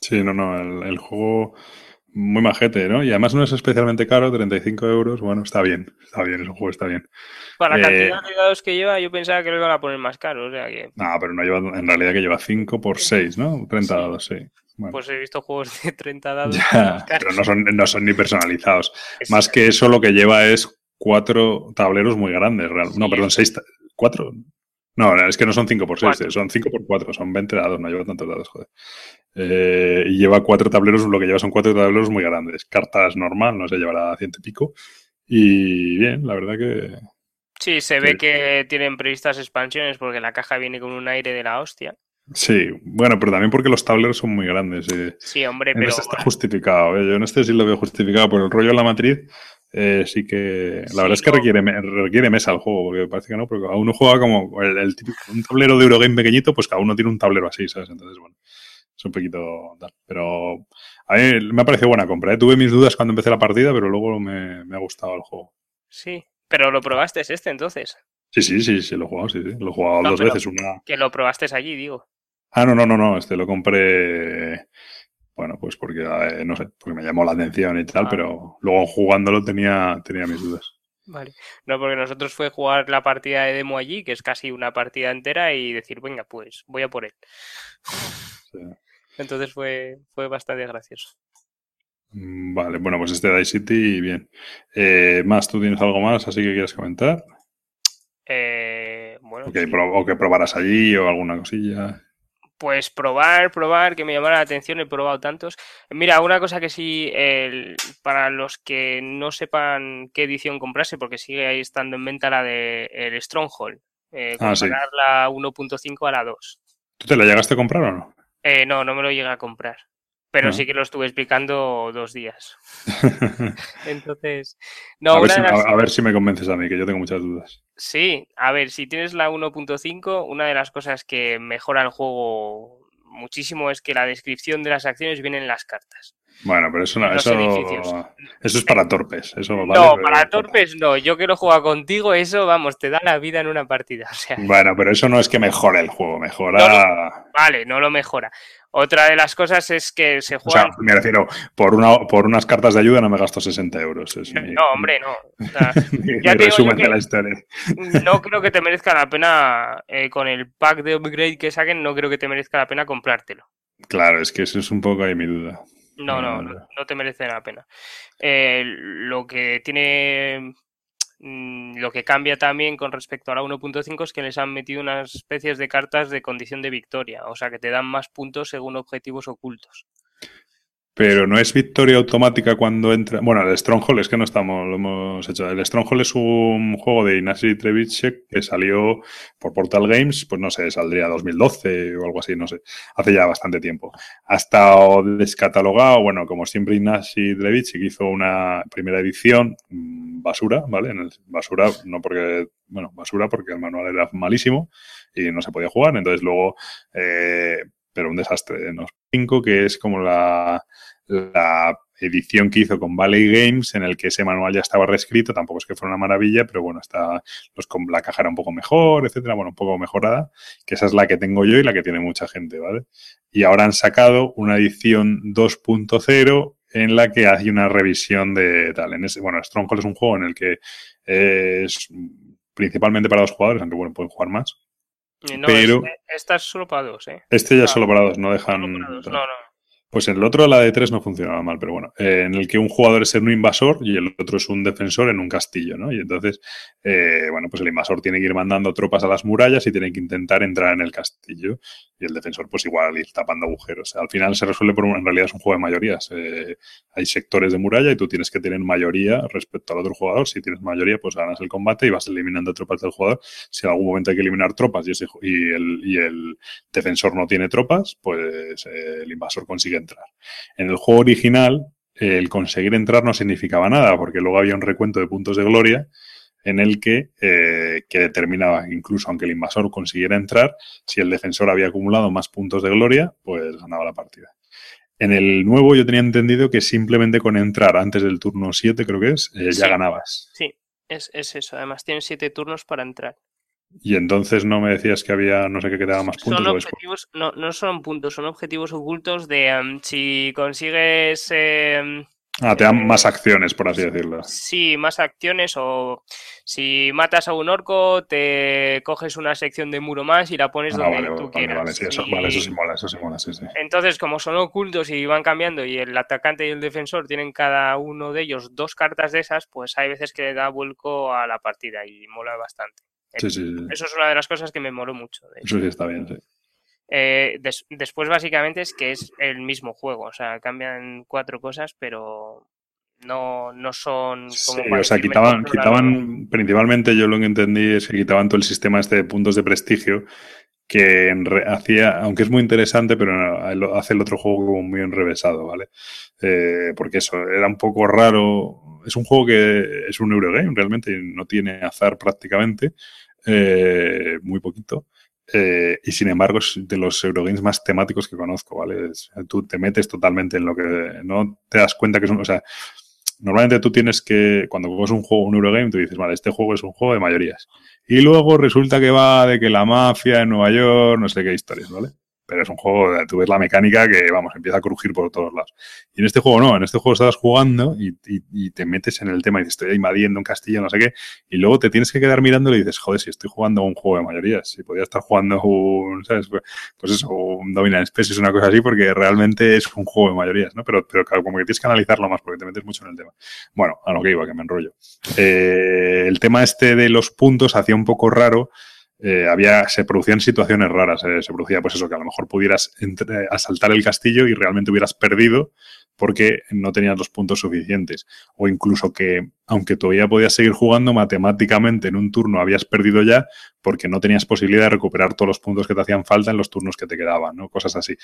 Sí, no, no, el, juego muy majete, ¿no? Y además no es especialmente caro, 35 euros, bueno, está bien, está bien, el juego está bien. Para la cantidad eh, de dados que lleva, yo pensaba que lo iban a poner más caro, o sea que... No, pero no lleva, en realidad que lleva 5 por 6, ¿no? 30 dados, sí. Pues he visto juegos de 30 dados. pero no son, no son ni personalizados. Más que eso, lo que lleva es cuatro tableros muy grandes. no, perdón, seis, ¿Cuatro? No, es que no son 5 por 6, son 5 por 4, son 20 dados, no lleva tantos dados, joder. Eh, y lleva cuatro tableros, lo que lleva son cuatro tableros muy grandes. Cartas normal, no sé, llevará ciento y pico. Y bien, la verdad que. Sí, se ve que tienen previstas expansiones porque la caja viene con un aire de la hostia. Sí, bueno, pero también porque los tableros son muy grandes. Sí, hombre, en pero. Este está justificado, ¿eh? yo en este sí lo veo justificado por el rollo de la matriz eh, sí que la verdad es que requiere, requiere mesa el juego, porque parece que no, porque cada uno juega como el, típico, un tablero de Eurogame pequeñito, pues cada uno tiene un tablero así, ¿sabes? Entonces, bueno, es un poquito Pero a mí me ha parecido buena compra. ¿eh? Tuve mis dudas cuando empecé la partida, pero luego me, ha gustado el juego. Sí, pero lo probaste es este entonces. Sí, sí, sí, sí, lo he jugado, sí, sí. Lo he jugado dos veces. Una... Que lo probaste allí, digo. Ah, no, no, no, no, este lo compré bueno, pues porque, eh, no sé, porque me llamó la atención y tal, ah. pero luego jugándolo tenía, tenía mis dudas. Vale. No, porque nosotros fue jugar la partida de demo allí, que es casi una partida entera, y decir, venga, pues voy a por él. Entonces fue, fue bastante gracioso. Mm, vale, bueno, pues este Dice City, bien. Eh, más, ¿tú tienes algo más así que quieres comentar? Eh, bueno. O que probaras allí o alguna cosilla pues probar, probar, que me llamara la atención, he probado tantos. Mira, una cosa que sí, para los que no sepan qué edición comprarse, porque sigue ahí estando en venta la de el Stronghold, eh, ah, la 1.5 a la 2. ¿Tú te la llegaste a comprar o no? Eh, no, no me lo llega a comprar. Pero sí que lo estuve explicando dos días. Entonces, no, a, ver si, a, ver si, me convences a mí, que yo tengo muchas dudas. Sí, a ver, si tienes la 1.5, una de las cosas que mejora el juego muchísimo es que la descripción de las acciones viene en las cartas. Bueno, pero eso, eso, eso es para torpes. Eso no, para torpes no. Yo que lo juego contigo, eso, vamos, te da la vida en una partida. bueno, pero eso no es que mejore el juego, mejora. vale, no lo mejora. Otra de las cosas es que se juega. O sea, me refiero, por, una, por unas cartas de ayuda no me gasto 60 euros. no, hombre, no. ya resumen de la historia. No creo que te merezca la pena, eh, con el pack de upgrade que saquen, no creo que te merezca la pena comprártelo. Claro, es que eso es un poco ahí mi duda. No, no, no, te merece la pena. Eh, lo que tiene Mm, lo que cambia también con respecto a la 1.5 es que les han metido unas especies de cartas de condición de victoria, o sea que te dan más puntos según objetivos ocultos. Pero no es victoria automática cuando entra. Bueno, el Stronghold es que no estamos, lo hemos hecho. El Stronghold es un juego de Ignacy Trevicek que salió por Portal Games, pues no sé, saldría 2012 o algo así, no sé. Hace ya bastante tiempo. Ha estado descatalogado, bueno, como siempre Ignacy Trevicek hizo una primera edición mm, basura, ¿vale? En el, basura, no porque, bueno, basura porque el manual era malísimo y no se podía jugar. Entonces luego, eh, pero un desastre. ¿no? 5, que es como la, edición que hizo con Valley Games, en el que ese manual ya estaba reescrito, tampoco es que fuera una maravilla, pero bueno, está pues, con la caja era un poco mejor, etcétera, bueno, un poco mejorada, que esa es la que tengo yo y la que tiene mucha gente, ¿vale? Y ahora han sacado una edición 2.0 en la que hay una revisión de tal. Bueno, Stronghold es un juego en el que es principalmente para dos jugadores, aunque bueno, pueden jugar más. No, pero este, esta es solo para dos, ¿eh? Este ya es solo para dos, no dejan. No, no. Pues en el otro, la de tres, no funcionaba mal, pero bueno, eh, en el que un jugador es un invasor y el otro es un defensor en un castillo, ¿no? Y entonces, eh, bueno, pues el invasor tiene que ir mandando tropas a las murallas y tiene que intentar entrar en el castillo. Y el defensor, pues igual, ir tapando agujeros. Al final se resuelve por, en realidad es un juego de mayorías. Eh, hay sectores de muralla y tú tienes que tener mayoría respecto al otro jugador. Si tienes mayoría, pues ganas el combate y vas eliminando tropas del jugador. Si en algún momento hay que eliminar tropas y, ese, y, el, y el defensor no tiene tropas, pues el invasor consigue entrar. En el juego original, el conseguir entrar no significaba nada, porque luego había un recuento de puntos de gloria en el que, eh, que determinaba, incluso aunque el invasor consiguiera entrar, si el defensor había acumulado más puntos de gloria, pues ganaba la partida. En el nuevo yo tenía entendido que simplemente con entrar antes del turno 7, creo que es, eh, ya ganabas. Sí, es, es, eso. Además tienes 7 turnos para entrar. Y entonces no me decías que había, no sé qué, que te daba más puntos. Son objetivos, no, no son puntos, son objetivos ocultos de em, si consigues... Em, ah, te dan eh, más acciones, por así decirlo. Sí, más acciones o si matas a un orco, te coges una sección de muro más y la pones ah, donde tú quieras. Vale, sí, eso, vale, eso sí mola, eso sí mola, sí, sí. Entonces, como son ocultos y van cambiando y el atacante y el defensor tienen cada uno de ellos dos cartas de esas, pues hay veces que le da vuelco a la partida y mola bastante. Eso es una de las cosas que me moló mucho. Eso sí está bien, sí. Eh, después, básicamente, es que es el mismo juego. O sea, cambian cuatro cosas, pero no, no son como. Sí, o sea, quitaban, quitaban principalmente, yo lo que entendí es que quitaban todo el sistema este de puntos de prestigio que hacía, aunque es muy interesante, pero hace el otro juego como muy enrevesado, ¿vale? Eh, porque eso, era un poco raro. Es un juego que es un Eurogame realmente no tiene azar prácticamente. Eh, muy poquito. Eh, y sin embargo es de los Eurogames más temáticos que conozco, ¿vale? tú te metes totalmente en lo que no te das cuenta que es un... O sea, normalmente tú tienes que, cuando juegas un juego, un Eurogame, tú dices, vale, este juego es un juego de mayorías. Y luego resulta que va de que la mafia en Nueva York, no sé qué historias, ¿vale? Pero es un juego, tú ves la mecánica que, vamos, empieza a crujir por todos lados. Y en este juego no, en este juego estás jugando y, te metes en el tema y dices, estoy invadiendo un castillo, no sé qué, y luego te tienes que quedar mirando y dices, joder, si estoy jugando un juego de mayorías, si podría estar jugando un, ¿sabes? Pues, pues eso, un Dominant Species, una cosa así, porque realmente es un juego de mayorías, ¿no? Pero, pero como que tienes que analizarlo más porque te metes mucho en el tema. Bueno, a lo que iba, que me enrollo. Eh, el tema este de los puntos hacía un poco raro eh, había, se producían situaciones raras. Eh, se producía, pues eso, que a lo mejor pudieras asaltar el castillo y realmente hubieras perdido porque no tenías los puntos suficientes. O incluso que, aunque todavía podías seguir jugando, matemáticamente en un turno habías perdido ya porque no tenías posibilidad de recuperar todos los puntos que te hacían falta en los turnos que te quedaban, ¿no? Cosas así.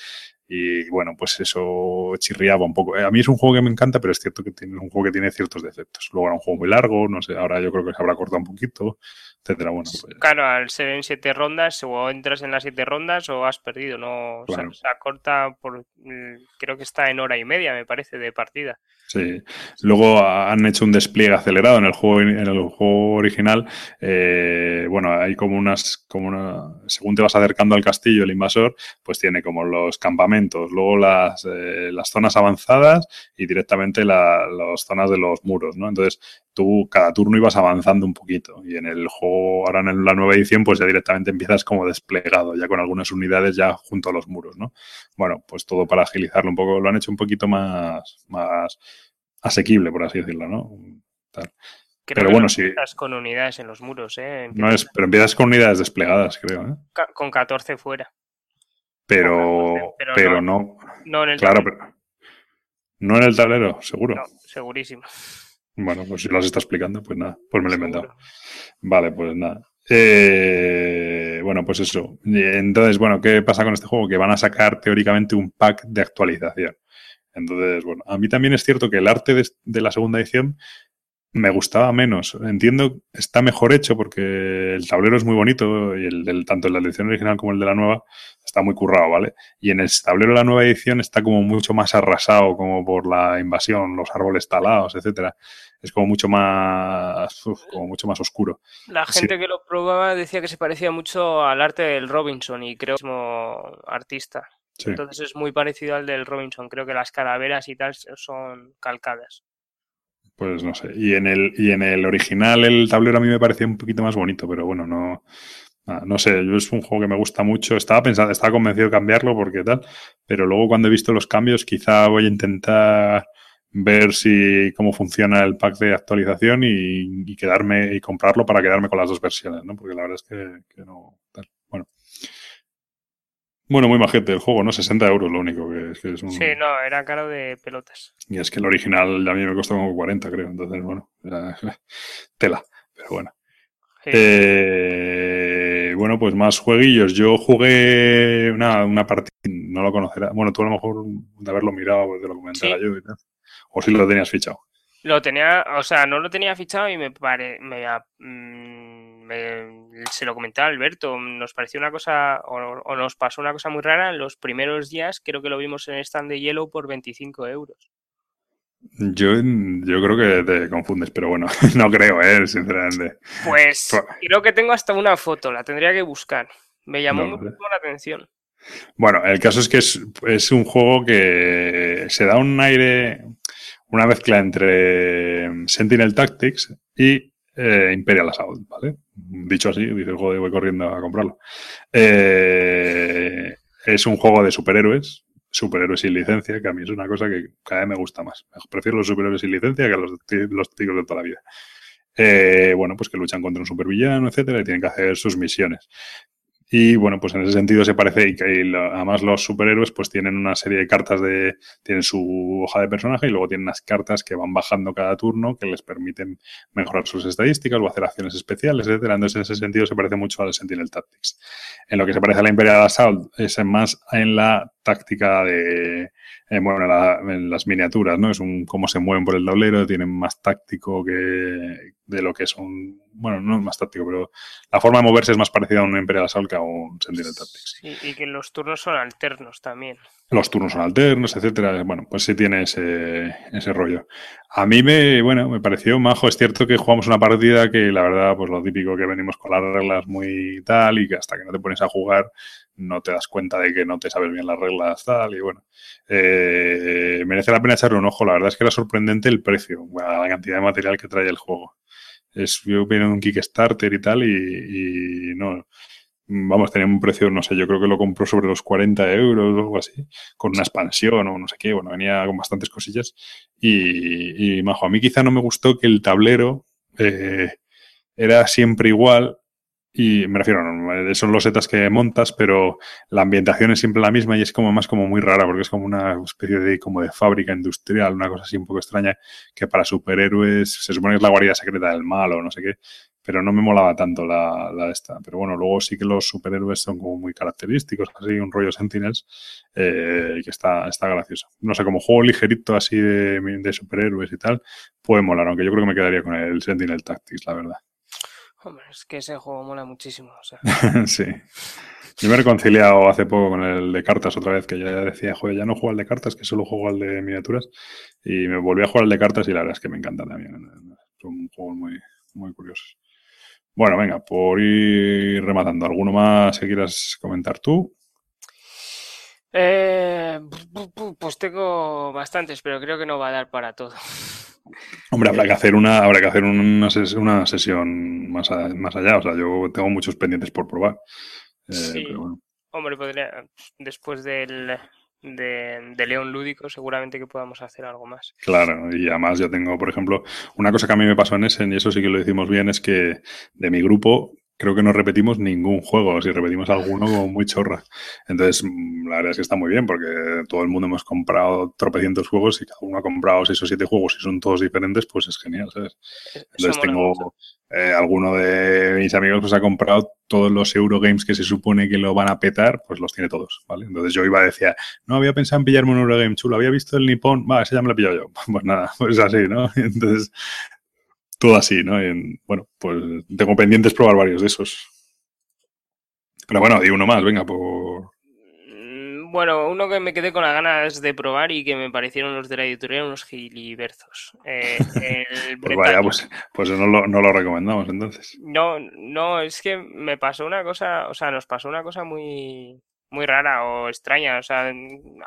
Y bueno, pues eso chirriaba un poco. A mí es un juego que me encanta, pero es cierto que tiene un juego que tiene ciertos defectos. Luego era un juego muy largo, no sé, ahora yo creo que se habrá cortado un poquito, etcétera. Bueno, pues Claro, al ser en siete rondas, o entras en las siete rondas o has perdido, ¿no? O sea, se acorta por. Mm, creo que está en hora y media, me parece, de partida. Sí. Luego han hecho un despliegue acelerado en el juego, en el juego original. Eh, bueno, hay como unas, como una, según te vas acercando al castillo, el invasor, pues tiene como los campamentos, luego las, eh, las zonas avanzadas y directamente las zonas de los muros, ¿no? Entonces, tú cada turno ibas avanzando un poquito y en el juego, ahora en la nueva edición, pues ya directamente empiezas como desplegado, ya con algunas unidades ya junto a los muros, ¿no? Bueno, pues todo para agilizarlo un poco, lo han hecho un poquito más, más asequible, por así decirlo, ¿no? Pero bueno, sí. con unidades en los muros, ¿eh? No es, pero empiezas con unidades desplegadas, creo, ¿eh? Con 14 fuera. Pero, pero, no, no. en el claro, pero, No en el tablero, seguro. No, segurísimo. Bueno, pues si lo has está explicando, pues nada, pues me lo he inventado. Vale, pues nada. Eh, bueno, pues eso. Entonces, bueno, ¿qué pasa con este juego? Que van a sacar teóricamente un pack de actualización. Entonces, bueno, a mí también es cierto que el arte de, la segunda edición me gustaba menos. Entiendo, está mejor hecho porque el tablero es muy bonito y el tanto de la edición original como el de la nueva está muy currado, ¿vale? Y en el tablero de la nueva edición está como mucho más arrasado, como por la invasión, los árboles talados, etcétera. Es como mucho más, como mucho más oscuro. La gente que lo probaba decía que se parecía mucho al arte del Robinson y creo que es mismo artista. Entonces es muy parecido al del Robinson. Creo que las calaveras y tal son calcadas. Pues no sé. Y en el, y en el original el tablero a mí me parecía un poquito más bonito, pero bueno, no. No sé, yo es un juego que me gusta mucho. Estaba pensando, estaba convencido de cambiarlo porque tal, pero luego cuando he visto los cambios, quizá voy a intentar ver si cómo funciona el pack de actualización y, quedarme y comprarlo para quedarme con las dos versiones, ¿no? Porque la verdad es que, que no. Tal. Bueno. Bueno, muy majete el juego, ¿no? 60 euros lo único que, es que es un... Sí, no, era caro de pelotas. Y es que el original a mí me costó como 40, creo. Entonces, bueno, era tela, pero bueno. Eh, bueno, pues más jueguillos. Yo jugué una, una partida, no lo conocerás. Bueno, tú a lo mejor de haberlo mirado, pues te lo comentara yo y tal. O si lo tenías fichado. Lo tenía, o sea, no lo tenía fichado y me pare, me, se lo comentaba Alberto, nos pareció una cosa, o, nos pasó una cosa muy rara en los primeros días, creo que lo vimos en el stand de Yellow por 25 euros. Yo, yo creo que te confundes, pero bueno, no creo, ¿eh? sinceramente. Pues creo que tengo hasta una foto, la tendría que buscar. Me llamó mucho la atención. Bueno, el caso es que es, es, un juego que se da un aire, una mezcla entre Sentinel Tactics y eh, Imperial Assault, ¿vale? Dicho así, dice, joder, voy corriendo a comprarlo. Eh, es un juego de superhéroes, superhéroes sin licencia, que a mí es una cosa que cada vez me gusta más. Prefiero los superhéroes sin licencia que los, los tigres de toda la vida. Eh, bueno, pues que luchan contra un supervillano, etcétera, y tienen que hacer sus misiones. Y bueno, pues en ese sentido se parece y que además los superhéroes pues tienen una serie de cartas de, tienen su hoja de personaje y luego tienen unas cartas que van bajando cada turno que les permiten mejorar sus estadísticas o hacer acciones especiales, etcétera. Entonces en ese sentido se parece mucho al Sentinel Tactics. En lo que se parece a la Imperial Assault es más en la táctica de, eh, bueno, en las miniaturas, ¿no? Es un cómo se mueven por el tablero, tienen más táctico que de lo que es un, bueno, no es más táctico, pero la forma de moverse es más parecida a un Imperial Assault que a un Sentinel Tactics. Sí, y que los turnos son alternos también. Los turnos son alternos, etcétera. Bueno, pues sí tiene ese, ese rollo. A mí me, bueno, me pareció majo. Es cierto que jugamos una partida que la verdad, pues lo típico que venimos con las reglas muy tal y que hasta que no te pones a jugar no te das cuenta de que no te sabes bien las reglas tal y bueno, eh, merece la pena echarle un ojo. La verdad es que era sorprendente el precio, la cantidad de material que trae el juego. Es, yo viene un Kickstarter y tal y, no, vamos, tenía un precio, no sé, yo creo que lo compró sobre los 40 euros o algo así, con una expansión o no sé qué, bueno, venía con bastantes cosillas y, y majo, a mí quizá no me gustó que el tablero eh, era siempre igual y me refiero, son los setas que montas, pero la ambientación es siempre la misma y es como más como muy rara, porque es como una especie de, como de fábrica industrial, una cosa así un poco extraña, que para superhéroes se supone que es la guarida secreta del mal o no sé qué, pero no me molaba tanto la, la esta. Pero bueno, luego sí que los superhéroes son como muy característicos, así un rollo Sentinels, eh, que está, está gracioso. No sé, como juego ligerito así de, de superhéroes y tal, puede molar, aunque yo creo que me quedaría con el Sentinel Tactics, la verdad. Hombre, es que ese juego mola muchísimo. sí. Yo me he reconciliado hace poco con el de cartas otra vez, que ya decía, joder, ya no juego al de cartas, que solo juego al de miniaturas. Y me volví a jugar al de cartas y la verdad es que me encanta también. Son juegos muy, muy curiosos. Bueno, venga, por ir rematando, ¿alguno más que quieras comentar tú? Eh, pues tengo bastantes, pero creo que no va a dar para todo. Hombre, habrá que hacer una, habrá que hacer una, una sesión más, más allá. O sea, yo tengo muchos pendientes por probar. Eh, sí. Hombre, podría, después del, de, León Lúdico, seguramente que podamos hacer algo más. Claro, y además yo tengo, por ejemplo, una cosa que a mí me pasó en Essen, y eso sí que lo decimos bien, es que de mi grupo creo que no repetimos ningún juego, si repetimos alguno como muy chorra. Entonces, mm, la verdad es que está muy bien porque todo el mundo hemos comprado tropecientos juegos y cada uno ha comprado seis o siete juegos y son todos diferentes, pues es genial, ¿sabes? Entonces tengo eh, alguno de mis amigos pues ha comprado todos los Eurogames que se supone que lo van a petar, pues los tiene todos, ¿vale? Entonces yo iba a decir, no había pensado en pillarme un Eurogame chulo, había visto el Nippon, va, ese ya me lo he pillado yo. Pues nada, pues así, ¿no? Entonces todo así, ¿no? bueno, pues tengo pendientes probar varios de esos. Pero bueno, di uno más, venga, por... Mm, bueno, uno que me quedé con las ganas de probar y que me parecieron los de la editorial unos giliberzos. Eh, pues vaya, pues, pues no, lo, no lo recomendamos entonces. No, no, es que me pasó una cosa, o sea, nos pasó una cosa muy, muy rara o extraña. O sea,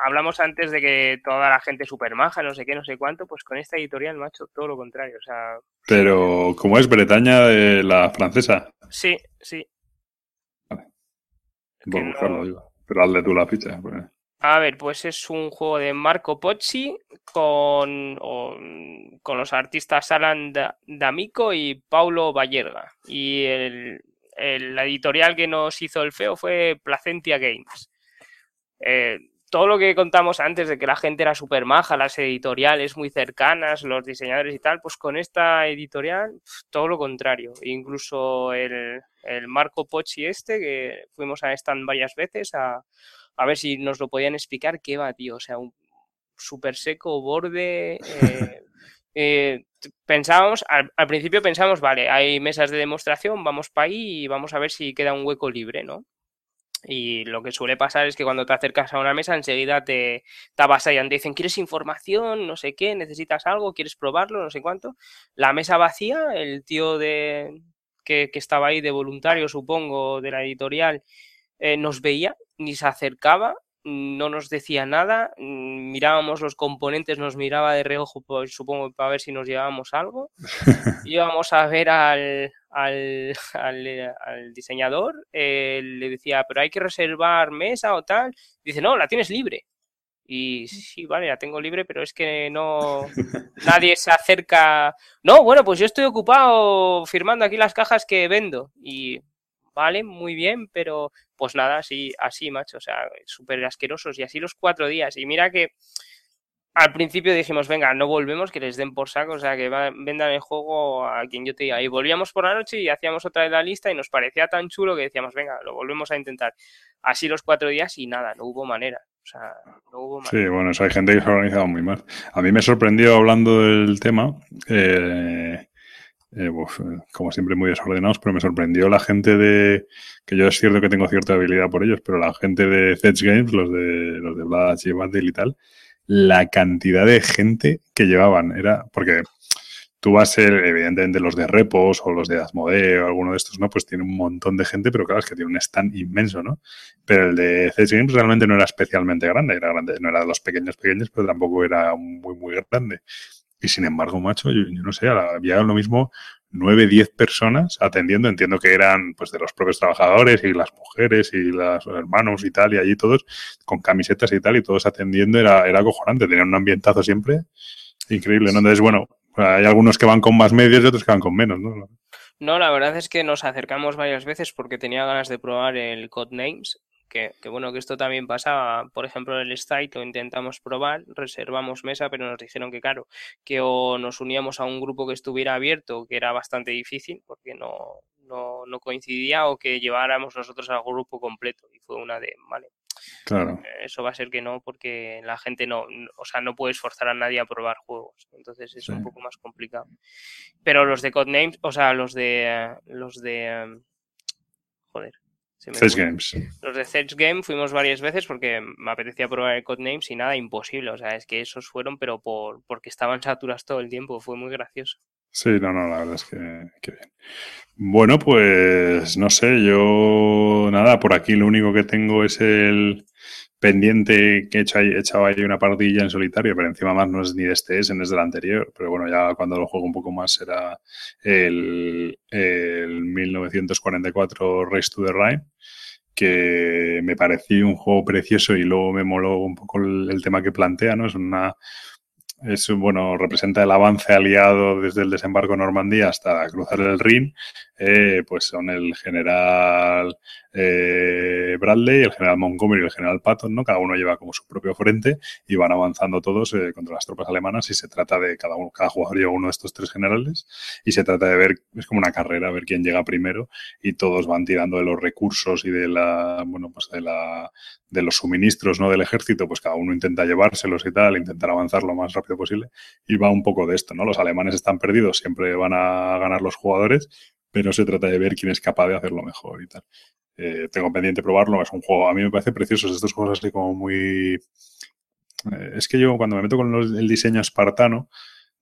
hablamos antes de que toda la gente super maja, no sé qué, no sé cuánto, pues con esta editorial, macho, todo lo contrario. O sea. Pero, ¿cómo es Bretaña de la francesa? Sí, sí. Vale. Voy a buscarlo, digo. Pero hazle tú la ficha. Pues. A ver, pues es un juego de Marco Pozzi con, con los artistas Alan D'Amico y Paulo Vallerga. Y el, la editorial que nos hizo el feo fue Placentia Games. Eh, todo lo que contamos antes de que la gente era súper maja, las editoriales muy cercanas, los diseñadores y tal, pues con esta editorial todo lo contrario. Incluso el, Marco Pochi este, que fuimos a stand varias veces a, a, ver si nos lo podían explicar, qué va, tío. O sea, un súper seco, borde, eh, eh, pensábamos, al, principio pensamos, vale, hay mesas de demostración, vamos para ahí y vamos a ver si queda un hueco libre, ¿no? Y lo que suele pasar es que cuando te acercas a una mesa, enseguida te, te avasallan, te dicen, ¿quieres información? No sé qué, necesitas algo, ¿quieres probarlo? No sé cuánto. La mesa vacía, el tío de que, estaba ahí de voluntario, supongo, de la editorial, eh, nos veía, ni se acercaba, no nos decía nada, mm, mirábamos los componentes, nos miraba de reojo, pues, supongo, para ver si nos llevábamos algo. Íbamos a ver al, al, al, diseñador, eh, le decía, pero hay que reservar mesa o tal. Dice, no, la tienes libre. Y sí, vale, la tengo libre, pero es que no. Nadie se acerca. No, bueno, pues yo estoy ocupado firmando aquí las cajas que vendo. Y vale, muy bien, pero pues nada, así, así, macho, o sea, súper asquerosos y así los cuatro días. Y mira que al principio dijimos, venga, no volvemos, que les den por saco, o sea, que vendan el juego a quien yo te diga. Y volvíamos por la noche y hacíamos otra de la lista y nos parecía tan chulo que decíamos, venga, lo volvemos a intentar. Así los cuatro días y nada, no hubo manera. O sea, no hubo manera. Sí, bueno, hay gente que se ha organizado muy mal. A mí me sorprendió hablando del tema. Eh, eh, como siempre muy desordenados, pero me sorprendió la gente de, que yo es cierto que tengo cierta habilidad por ellos, pero la gente de Zedge Games, los de los de Vlad y y tal, la cantidad de gente que llevaban, era, porque tú vas a ser, evidentemente, los de Repos o los de Asmodee o alguno de estos, ¿no? Pues tiene un montón de gente, pero claro, es que tiene un stand inmenso, ¿no? Pero el de Zedge Games realmente no era especialmente grande, era grande, no era de los pequeños pequeños, pero tampoco era muy, muy grande. Y sin embargo, macho, yo, no sé, había lo mismo nueve, diez personas atendiendo. Entiendo que eran pues de los propios trabajadores y las mujeres y los hermanos y tal, y allí todos con camisetas y tal, y todos atendiendo. Era, era acojonante, tenían un ambientazo siempre increíble, ¿no? Entonces, bueno, hay algunos que van con más medios y otros que van con menos, ¿no? No, la verdad es que nos acercamos varias veces porque tenía ganas de probar el Codenames que, bueno, que esto también pasaba, por ejemplo, en el site, o intentamos probar, reservamos mesa, pero nos dijeron que, claro, que o nos uníamos a un grupo que estuviera abierto, que era bastante difícil, porque no, no, no coincidía, o que lleváramos nosotros al grupo completo. Y fue una de, vale, Claro. Eso va a ser que no, porque la gente no, o sea, no puedes forzar a nadie a probar juegos. Entonces es un poco más complicado. Pero los de Codenames, o sea, los de los de em, joder, Games. Los de Zedge Game fuimos varias veces porque me apetecía probar el Codenames y nada, imposible. O sea, es que esos fueron, pero por porque estaban saturados todo el tiempo. Fue muy gracioso. Sí, no, no, la verdad es que, bien. Bueno, pues no sé, yo nada, por aquí lo único que tengo es el pendiente que he, hecho, he echado ahí una partilla en solitario, pero encima más no es ni de este es, es del anterior. Pero bueno, ya cuando lo juego un poco más será el, el 1944 Race to the Rhine que me pareció un juego precioso y luego me moló un poco el, tema que plantea, ¿no? Es una es bueno, representa el avance aliado desde el desembarco de Normandía hasta cruzar el Rin, eh, pues son el general eh, Bradley, el general Montgomery y el general Patton, ¿no? Cada uno lleva como su propio frente y van avanzando todos eh, contra las tropas alemanas y se trata de cada uno, cada jugador lleva uno de estos tres generales y se trata de ver, es como una carrera, ver quién llega primero y todos van tirando de los recursos y de la, bueno, pues de la, de los suministros, ¿no? Del ejército, pues cada uno intenta llevárselos y tal, intentar avanzar lo más rápido posible y va un poco de esto, ¿no? Los alemanes están perdidos, siempre van a ganar los jugadores, pero se trata de ver quién es capaz de hacerlo mejor y tal. Eh, tengo pendiente probarlo, es un juego, a mí me parece precioso, estos juegos así como muy... Eh, es que yo cuando me meto con el diseño espartano,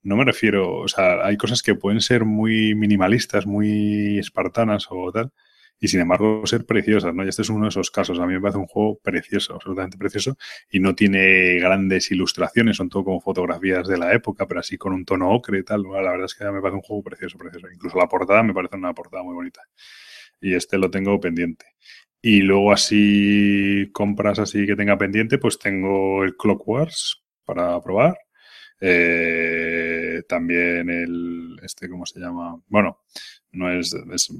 no me refiero, o sea, hay cosas que pueden ser muy minimalistas, muy espartanas o tal, y sin embargo ser preciosas, ¿no? Y este es uno de esos casos. A mí me parece un juego precioso, absolutamente precioso, y no tiene grandes ilustraciones, son todo como fotografías de la época, pero así con un tono ocre y tal. La verdad es que me parece un juego precioso, precioso. Incluso la portada me parece una portada muy bonita y este lo tengo pendiente. Y luego así compras así que tenga pendiente, pues tengo el Clock Wars para probar. Eh, también el, este, ¿cómo se llama? Bueno, no es,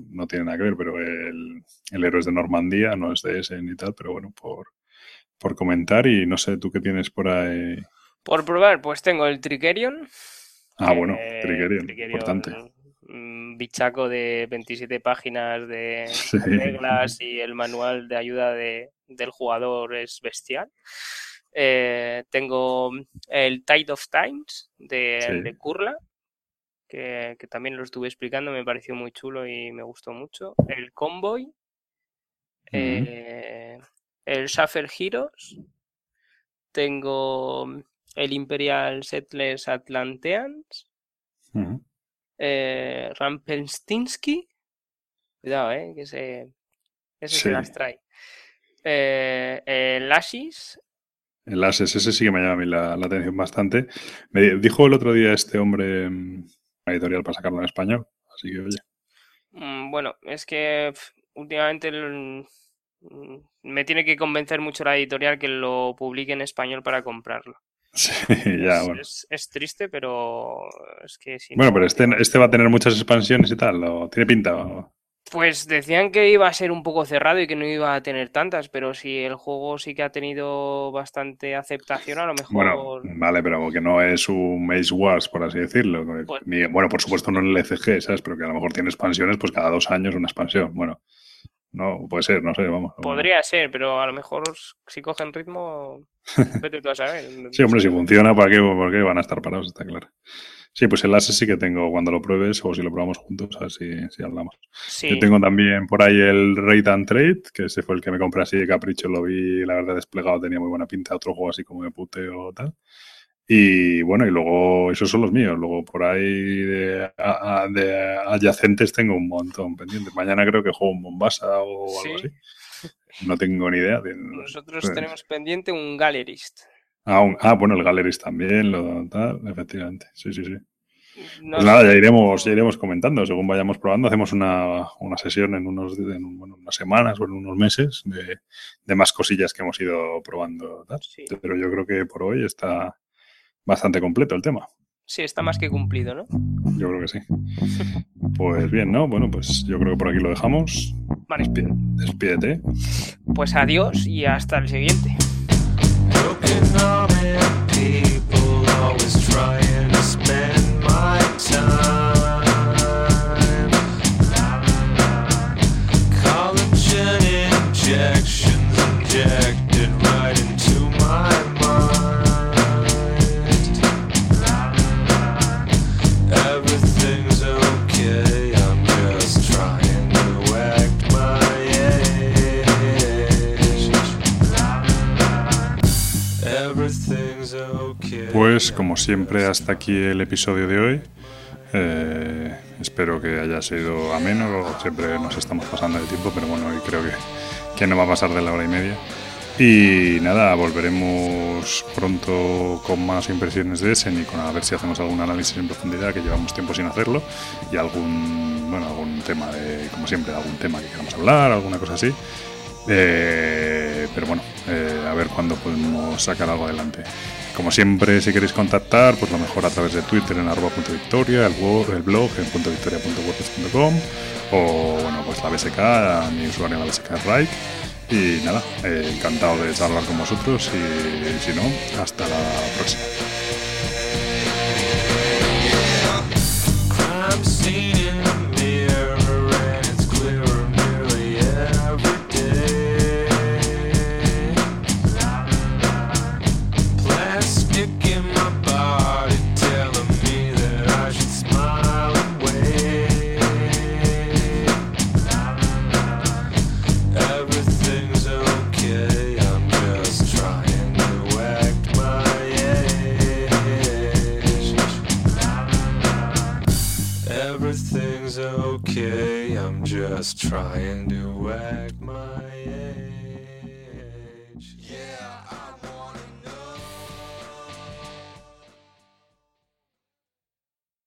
no tiene nada que ver, pero el, el Héroes de Normandía no es de ese ni tal, pero bueno, por, por comentar y no sé, ¿tú qué tienes por ahí? Por probar, pues tengo el Trigerion. Ah, bueno, Trigerion, importante bichaco de 27 páginas de reglas y el manual de ayuda de, del jugador es bestial. Eh, tengo el Tide of Times de, de Kurla, que, también lo estuve explicando, me pareció muy chulo y me gustó mucho. El Convoy, eh, el Shaffer Heroes, tengo el Imperial Settlers Atlanteans, eh, Rampenstinsky. Cuidado, eh, que se, ese se las trae. Eh, el ese sí que me llama a mí la, atención bastante. Me dijo el otro día este hombre mm, editorial para sacarlo en español, así que oye. Mm, bueno, es que últimamente mm, me tiene que convencer mucho la editorial que lo publique en español para comprarlo. Sí, ya, bueno. es, triste, pero es que si Bueno, pero este, este va a tener muchas expansiones y tal, ¿o tiene pinta? Pues decían que iba a ser un poco cerrado y que no iba a tener tantas, pero si el juego sí que ha tenido bastante aceptación, a lo mejor. Bueno, vale, pero que no es un Maze Wars, por así decirlo. Pues bueno, por supuesto no en el ECG, ¿sabes? Pero que a lo mejor tiene expansiones, pues cada dos años una expansión. Bueno, no, puede ser, no sé, vamos. Podría ser, pero a lo mejor si cogen ritmo, vete tú a saber. sí, hombre, si funciona, ¿para qué, ¿por qué van a estar parados? Está claro. Sí, pues el ASE sí que tengo cuando lo pruebes o si lo probamos juntos, a ver si, hablamos. Yo tengo también por ahí el Raid and Trade, que ese fue el que me compré así de capricho, lo vi, la verdad, desplegado, tenía muy buena pinta, otro juego así como de puteo o tal. Y bueno, y luego esos son los míos. Luego por ahí de, adyacentes tengo un montón pendientes. Mañana creo que juego un Bombasa o algo así. No tengo ni idea. Nosotros tenemos pendiente un Gallerist. Ah, ah, bueno, el Gallerist también, lo tal, efectivamente. Sí, sí, sí. pues nada, ya iremos, ya iremos comentando. Según vayamos probando, hacemos una, sesión en, unos, unas semanas o en unos meses de, más cosillas que hemos ido probando. Pero yo creo que por hoy está, bastante completo el tema. Sí, está más que cumplido, ¿no? Yo creo que sí. Pues bien, ¿no? Bueno, pues yo creo que por aquí lo dejamos. Vale. Despídete. Pues adiós y hasta el siguiente. Pues como siempre, hasta aquí el episodio de hoy. Eh, espero que haya sido ameno, siempre nos estamos pasando de tiempo, pero bueno, hoy creo que, que no va a pasar de la hora y media. Y nada, volveremos pronto con más impresiones de Essen y con a ver si hacemos algún análisis en profundidad, que llevamos tiempo sin hacerlo, y algún, bueno, algún tema de, como siempre, algún tema que queramos hablar, alguna cosa así. Eh, pero bueno, eh, a ver cuándo podemos sacar algo adelante. Como siempre, si queréis contactar, pues lo mejor a través de Twitter en arroba punto victoria, el, el blog en punto victoria.wordpress.com o bueno, pues la BSK, mi usuario en la BSK Right. Y nada, eh, encantado de charlar con vosotros y si no, hasta la próxima. just try and do it.